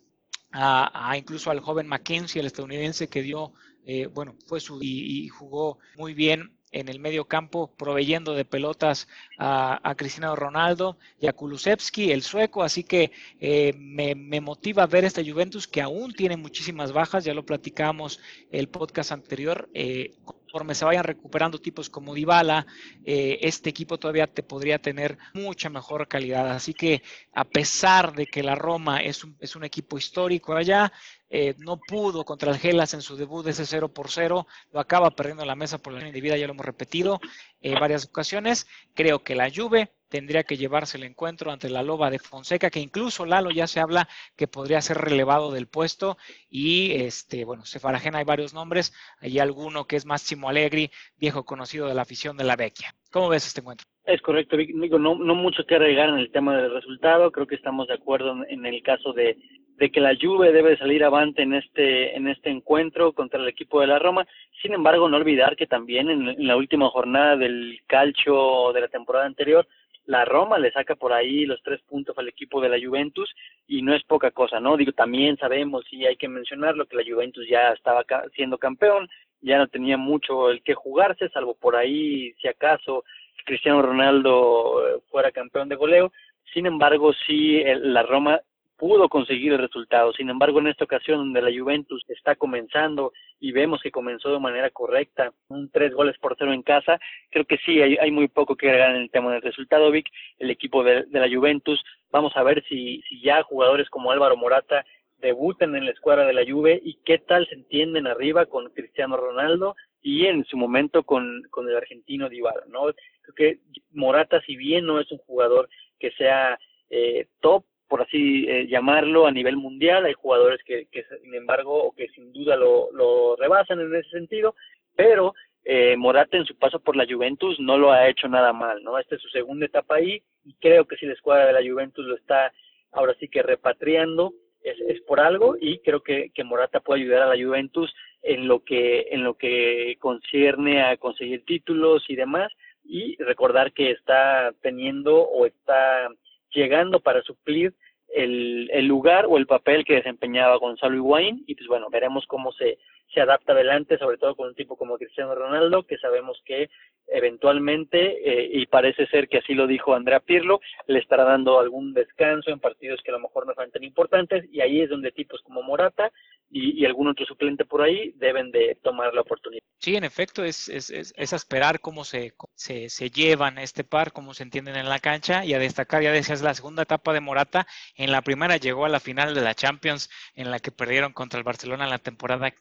Speaker 1: a, incluso al joven Mackenzie, el estadounidense que dio, eh, bueno, fue su y, jugó muy bien en el medio campo, proveyendo de pelotas a, Cristiano Ronaldo y a Kulusevski, el sueco. Así que eh, me, motiva ver esta Juventus que aún tiene muchísimas bajas, ya lo platicamos el podcast anterior. Eh, conforme se vayan recuperando tipos como Dybala, eh, este equipo todavía te podría tener mucha mejor calidad. Así que a pesar de que la Roma es un, es un equipo histórico allá, eh, no pudo contra el Gelas en su debut de ese 0 por 0, lo acaba perdiendo la mesa por la línea de vida, ya lo hemos repetido en varias ocasiones. Creo que la Juve tendría que llevarse el encuentro ante la Loba de Fonseca, que incluso Lalo ya se habla que podría ser relevado del puesto y este, bueno, se hay varios nombres, hay alguno que es Máximo Allegri, viejo conocido de la afición de la Vecchia. ¿Cómo ves este encuentro?
Speaker 2: Es correcto, Digo, no, no mucho que agregar en el tema del resultado, creo que estamos de acuerdo en el caso de, de que la Juve debe salir avante en este en este encuentro contra el equipo de la Roma. Sin embargo, no olvidar que también en, en la última jornada del calcio de la temporada anterior la Roma le saca por ahí los tres puntos al equipo de la Juventus y no es poca cosa, ¿no? Digo, también sabemos y hay que mencionarlo que la Juventus ya estaba siendo campeón, ya no tenía mucho el que jugarse, salvo por ahí, si acaso, Cristiano Ronaldo fuera campeón de goleo. Sin embargo, sí, la Roma pudo conseguir el resultado. Sin embargo, en esta ocasión donde la Juventus está comenzando y vemos que comenzó de manera correcta, un tres goles por cero en casa, creo que sí, hay, hay muy poco que agregar en el tema del resultado, Vic. El equipo de, la Juventus, vamos a ver si, si ya jugadores como Álvaro Morata debutan en la escuadra de la Juve y qué tal se entienden arriba con Cristiano Ronaldo y en su momento con, con el argentino Dybala, ¿no? Creo que Morata, si bien no es un jugador que sea eh, top, por así eh, llamarlo, a nivel mundial. Hay jugadores que, sin embargo, o que sin duda lo, lo rebasan en ese sentido, pero eh, Morata en su paso por la Juventus no lo ha hecho nada mal, ¿no? Esta es su segunda etapa ahí y creo que si la escuadra de la Juventus lo está ahora sí que repatriando es, es por algo y creo que, que Morata puede ayudar a la Juventus en lo que en lo que concierne a conseguir títulos y demás y recordar que está teniendo o está llegando para suplir el, el lugar o el papel que desempeñaba Gonzalo Higuaín y pues bueno, veremos cómo se, se adapta adelante, sobre todo con un tipo como Cristiano Ronaldo, que sabemos que eventualmente, eh, y parece ser que así lo dijo Andrea Pirlo, le estará dando algún descanso en partidos que a lo mejor no son tan importantes, y ahí es donde tipos como Morata y, algún otro suplente por ahí deben de tomar la oportunidad.
Speaker 1: Sí, en efecto, es, es, es, es esperar cómo se, se, se, llevan este par, cómo se entienden en la cancha, y a destacar, ya decías, la segunda etapa de Morata, en la primera llegó a la final de la Champions, en la que perdieron contra el Barcelona en la temporada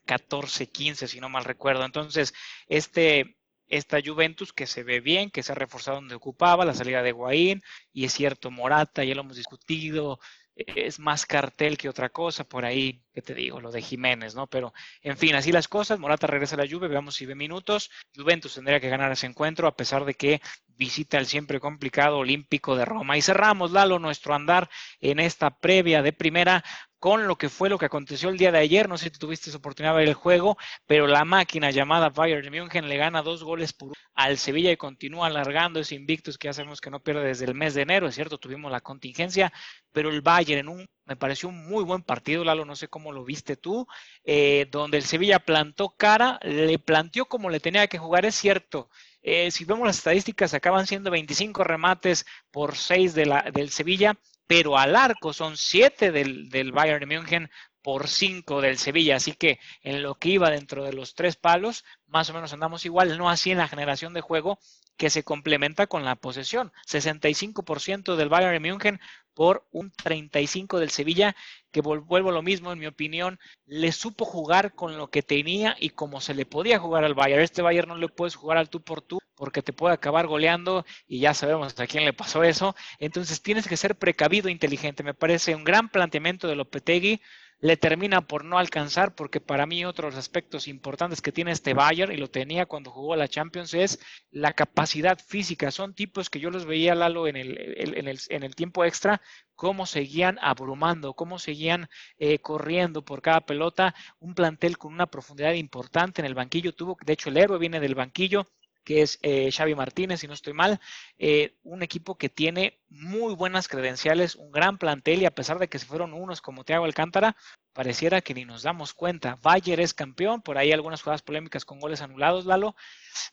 Speaker 1: 14-15, si no mal recuerdo. Entonces, este esta Juventus que se ve bien, que se ha reforzado donde ocupaba, la salida de Guaín, y es cierto, Morata, ya lo hemos discutido, es más cartel que otra cosa, por ahí, que te digo, lo de Jiménez, ¿no? Pero, en fin, así las cosas, Morata regresa a la Juve, veamos si ve minutos, Juventus tendría que ganar ese encuentro, a pesar de que visita el siempre complicado Olímpico de Roma. Y cerramos, Lalo, nuestro andar en esta previa de primera con lo que fue lo que aconteció el día de ayer. No sé si tuviste oportunidad de ver el juego, pero la máquina llamada Bayern München le gana dos goles por al Sevilla y continúa alargando ese invictus que ya sabemos que no pierde desde el mes de enero, es cierto, tuvimos la contingencia, pero el Bayern en un, me pareció un muy buen partido, Lalo, no sé cómo lo viste tú, eh, donde el Sevilla plantó cara, le planteó como le tenía que jugar, es cierto, eh, si vemos las estadísticas, acaban siendo 25 remates por 6 de la, del Sevilla, pero al arco son 7 del, del Bayern München por 5 del Sevilla, así que en lo que iba dentro de los tres palos, más o menos andamos igual, no así en la generación de juego que se complementa con la posesión, 65% del Bayern München por un 35 del Sevilla, que vuelvo a lo mismo, en mi opinión, le supo jugar con lo que tenía y como se le podía jugar al Bayern. Este Bayern no le puedes jugar al tú por tú porque te puede acabar goleando y ya sabemos a quién le pasó eso. Entonces tienes que ser precavido e inteligente. Me parece un gran planteamiento de Lopetegui le termina por no alcanzar, porque para mí otros aspectos importantes que tiene este Bayern, y lo tenía cuando jugó a la Champions, es la capacidad física. Son tipos que yo los veía, Lalo, en el, en el, en el tiempo extra, cómo seguían abrumando, cómo seguían eh, corriendo por cada pelota. Un plantel con una profundidad importante en el banquillo tuvo, de hecho el héroe viene del banquillo, que es eh, Xavi Martínez, si no estoy mal, eh, un equipo que tiene muy buenas credenciales, un gran plantel y a pesar de que se fueron unos como Thiago Alcántara, pareciera que ni nos damos cuenta. Bayer es campeón, por ahí algunas jugadas polémicas con goles anulados, Lalo.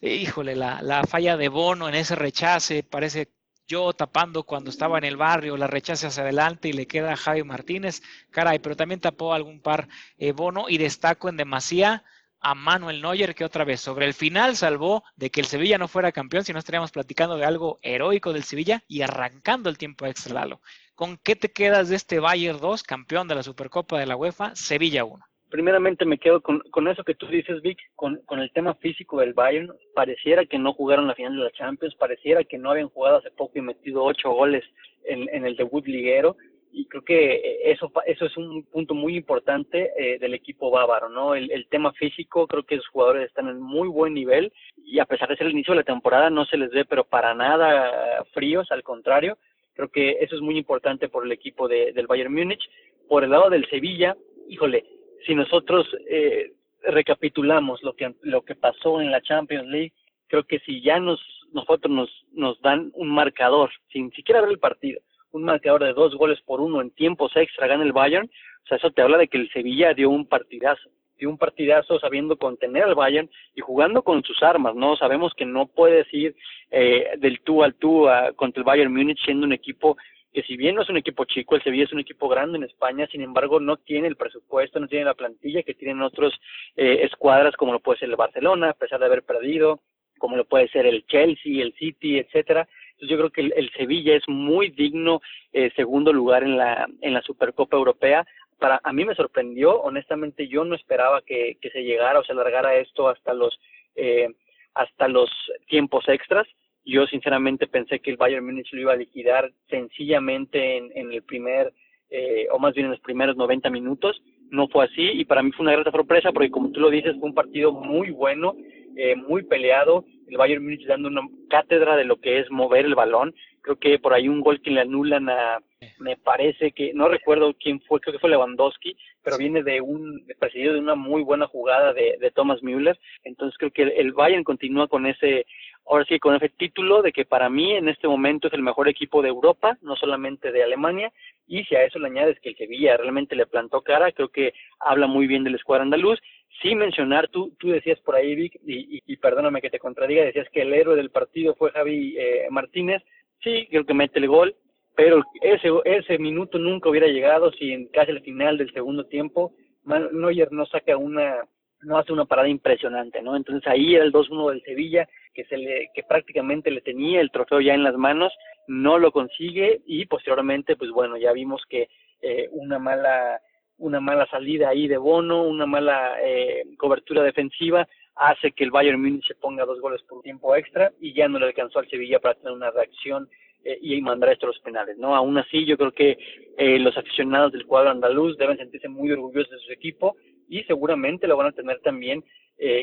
Speaker 1: Eh, híjole, la, la, falla de Bono en ese rechace, parece yo tapando cuando estaba en el barrio, la rechace hacia adelante y le queda a Javi Martínez, caray, pero también tapó algún par Bono y destaco en demasía a Manuel Neuer que otra vez sobre el final salvó de que el Sevilla no fuera campeón, si no estaríamos platicando de algo heroico del Sevilla y arrancando el tiempo extra, Lalo. ¿Con qué te quedas de este Bayern 2, campeón de la Supercopa de la UEFA, Sevilla 1?
Speaker 2: Primeramente me quedo con, con eso que tú dices, Vic, con, con el tema físico del Bayern. Pareciera que no jugaron la final de la Champions, pareciera que no habían jugado hace poco y metido ocho goles en, en el debut liguero y creo que eso eso es un punto muy importante eh, del equipo bávaro, ¿no? El, el, tema físico, creo que los jugadores están en muy buen nivel y a pesar de ser el inicio de la temporada no se les ve pero para nada fríos, al contrario, creo que eso es muy importante por el equipo de, del Bayern Múnich. Por el lado del Sevilla, híjole, si nosotros eh, recapitulamos lo que lo que pasó en la Champions League, creo que si ya nos nosotros nos nos dan un marcador sin siquiera ver el partido un marcador de dos goles por uno en tiempos extra gana el Bayern, o sea, eso te habla de que el Sevilla dio un partidazo, dio un partidazo sabiendo contener al Bayern y jugando con sus armas, ¿no? Sabemos que no puedes ir eh, del tú al tú a, contra el Bayern Múnich siendo un equipo que si bien no es un equipo chico, el Sevilla es un equipo grande en España, sin embargo no tiene el presupuesto, no tiene la plantilla que tienen otros eh, escuadras como lo puede ser el Barcelona, a pesar de haber perdido, como lo puede ser el Chelsea, el City, etcétera yo creo que el, Sevilla es muy digno eh, segundo lugar en la, en la Supercopa Europea. Para, a mí me sorprendió, honestamente yo no esperaba que, que se llegara o se alargara esto hasta los, eh, hasta los tiempos extras. Yo sinceramente pensé que el Bayern Múnich lo iba a liquidar sencillamente en, en el primer, eh, o más bien en los primeros 90 minutos. No fue así y para mí fue una grata sorpresa porque como tú lo dices fue un partido muy bueno, eh, muy peleado el Bayern Múnich dando una cátedra de lo que es mover el balón. Creo que por ahí un gol que le anulan a, me parece que, no recuerdo quién fue, creo que fue Lewandowski, pero viene de un, presidido de una muy buena jugada de, de Thomas Müller. Entonces creo que el, Bayern continúa con ese, ahora sí, con ese título de que para mí en este momento es el mejor equipo de Europa, no solamente de Alemania, y si a eso le añades que el Sevilla realmente le plantó cara, creo que habla muy bien del escuadro andaluz sí mencionar, tú, tú decías por ahí, Vic, y, y, perdóname que te contradiga, decías que el héroe del partido fue Javi eh, Martínez. Sí, creo que mete el gol, pero ese, ese minuto nunca hubiera llegado si en casi el final del segundo tiempo Neuer no saca una, no hace una parada impresionante, ¿no? Entonces ahí era el 2-1 del Sevilla, que se le, que prácticamente le tenía el trofeo ya en las manos, no lo consigue y posteriormente, pues bueno, ya vimos que eh, una mala una mala salida ahí de Bono, una mala eh, cobertura defensiva, hace que el Bayern Múnich se ponga dos goles por tiempo extra y ya no le alcanzó al Sevilla para tener una reacción eh, y mandar esto a los penales, ¿no? Aún así, yo creo que eh, los aficionados del cuadro andaluz deben sentirse muy orgullosos de su equipo y seguramente lo van a tener también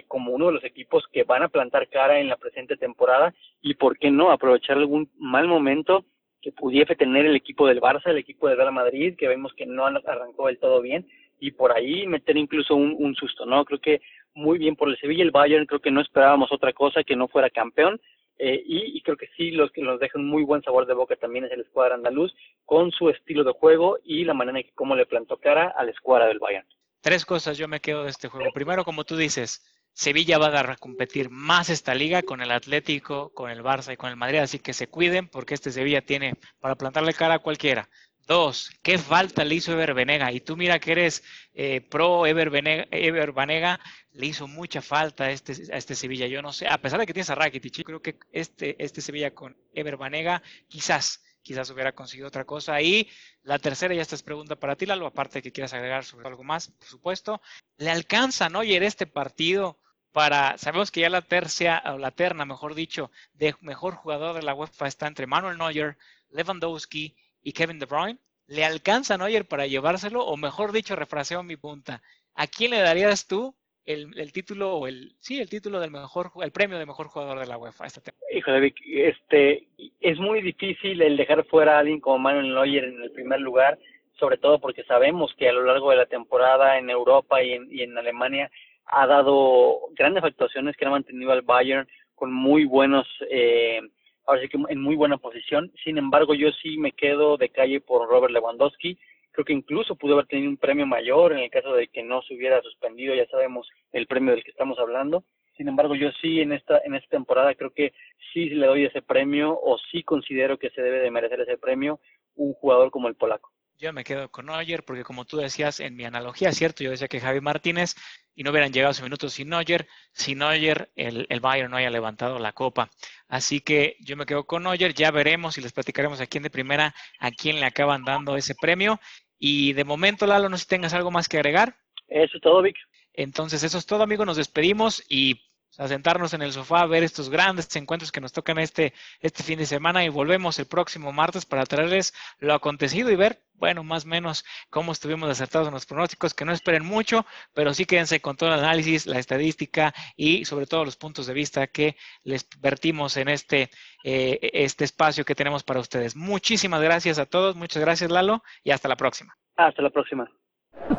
Speaker 2: como uno de los equipos que van a plantar cara en la presente temporada y, ¿por qué no?, aprovechar algún mal momento que pudiese tener el equipo del Barça, el equipo de Real Madrid, que vemos que no arrancó del todo bien, y por ahí meter incluso un, susto, ¿no? Creo que muy bien por el Sevilla, el Bayern, creo que no esperábamos otra cosa que no fuera campeón, eh, y, creo que sí, los que nos dejan muy buen sabor de boca también es el escuadra andaluz, con su estilo de juego y la manera en que cómo le plantó cara a la escuadra del Bayern.
Speaker 1: Tres cosas yo me quedo de este juego. Primero, como tú dices, Sevilla va a competir más esta liga con el Atlético, con el Barça y con el Madrid, así que se cuiden porque este Sevilla tiene para plantarle cara a cualquiera. Dos, ¿qué falta le hizo Ever Venega? Y tú mira que eres eh, pro Ever, Venega, le hizo mucha falta a este, este Sevilla. Yo no sé, a pesar de que tienes a Rakitic, creo que este, este Sevilla con Ever Banega quizás, quizás hubiera conseguido otra cosa. Y la tercera, ya esta es pregunta para ti, Lalo, aparte de que quieras agregar sobre algo más, por supuesto. ¿Le alcanza, no, en este partido para, sabemos que ya la tercia, o la terna, mejor dicho, de mejor jugador de la UEFA está entre Manuel Neuer, Lewandowski y Kevin De Bruyne. ¿Le alcanza Neuer para llevárselo? O mejor dicho, refraseo mi punta. ¿A quién le darías tú el, el, título o el sí el título del mejor el premio de mejor jugador de la UEFA esta
Speaker 2: Hijo de Vic, este es muy difícil el dejar fuera a alguien como Manuel Neuer en el primer lugar sobre todo porque sabemos que a lo largo de la temporada en Europa y en, y en Alemania ha dado grandes actuaciones que han mantenido al Bayern con muy buenos, eh, ahora sí que en muy buena posición. Sin embargo, yo sí me quedo de calle por Robert Lewandowski. Creo que incluso pudo haber tenido un premio mayor en el caso de que no se hubiera suspendido, ya sabemos el premio del que estamos hablando. Sin embargo, yo sí en esta en esta temporada creo que sí le doy ese premio o sí considero que se debe de merecer ese premio un jugador como el polaco.
Speaker 1: Yo me quedo con Neuer porque como tú decías en mi analogía, ¿cierto? Yo decía que Javi Martínez y no hubieran llegado a minutos sin Neuer, sin Neuer el, el, Bayern no haya levantado la copa. Así que yo me quedo con Neuer, ya veremos y les platicaremos aquí en de primera a quién le acaban dando ese premio. Y de momento, Lalo, no sé si tengas algo más que agregar.
Speaker 2: Eso es todo, Vic.
Speaker 1: Entonces, eso es todo, amigo. Nos despedimos y a sentarnos en el sofá ver estos grandes encuentros que nos tocan este, este fin de semana y volvemos el próximo martes para traerles lo acontecido y ver, bueno, más o menos cómo estuvimos acertados en los pronósticos, que no esperen mucho, pero sí quédense con todo el análisis, la estadística y sobre todo los puntos de vista que les vertimos en este, eh, este espacio que tenemos para ustedes. Muchísimas gracias a todos, muchas gracias Lalo y hasta la próxima.
Speaker 2: Hasta la próxima.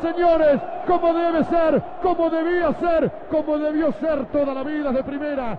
Speaker 3: Señores, como debe ser, como debía ser, como debió ser toda la vida de primera.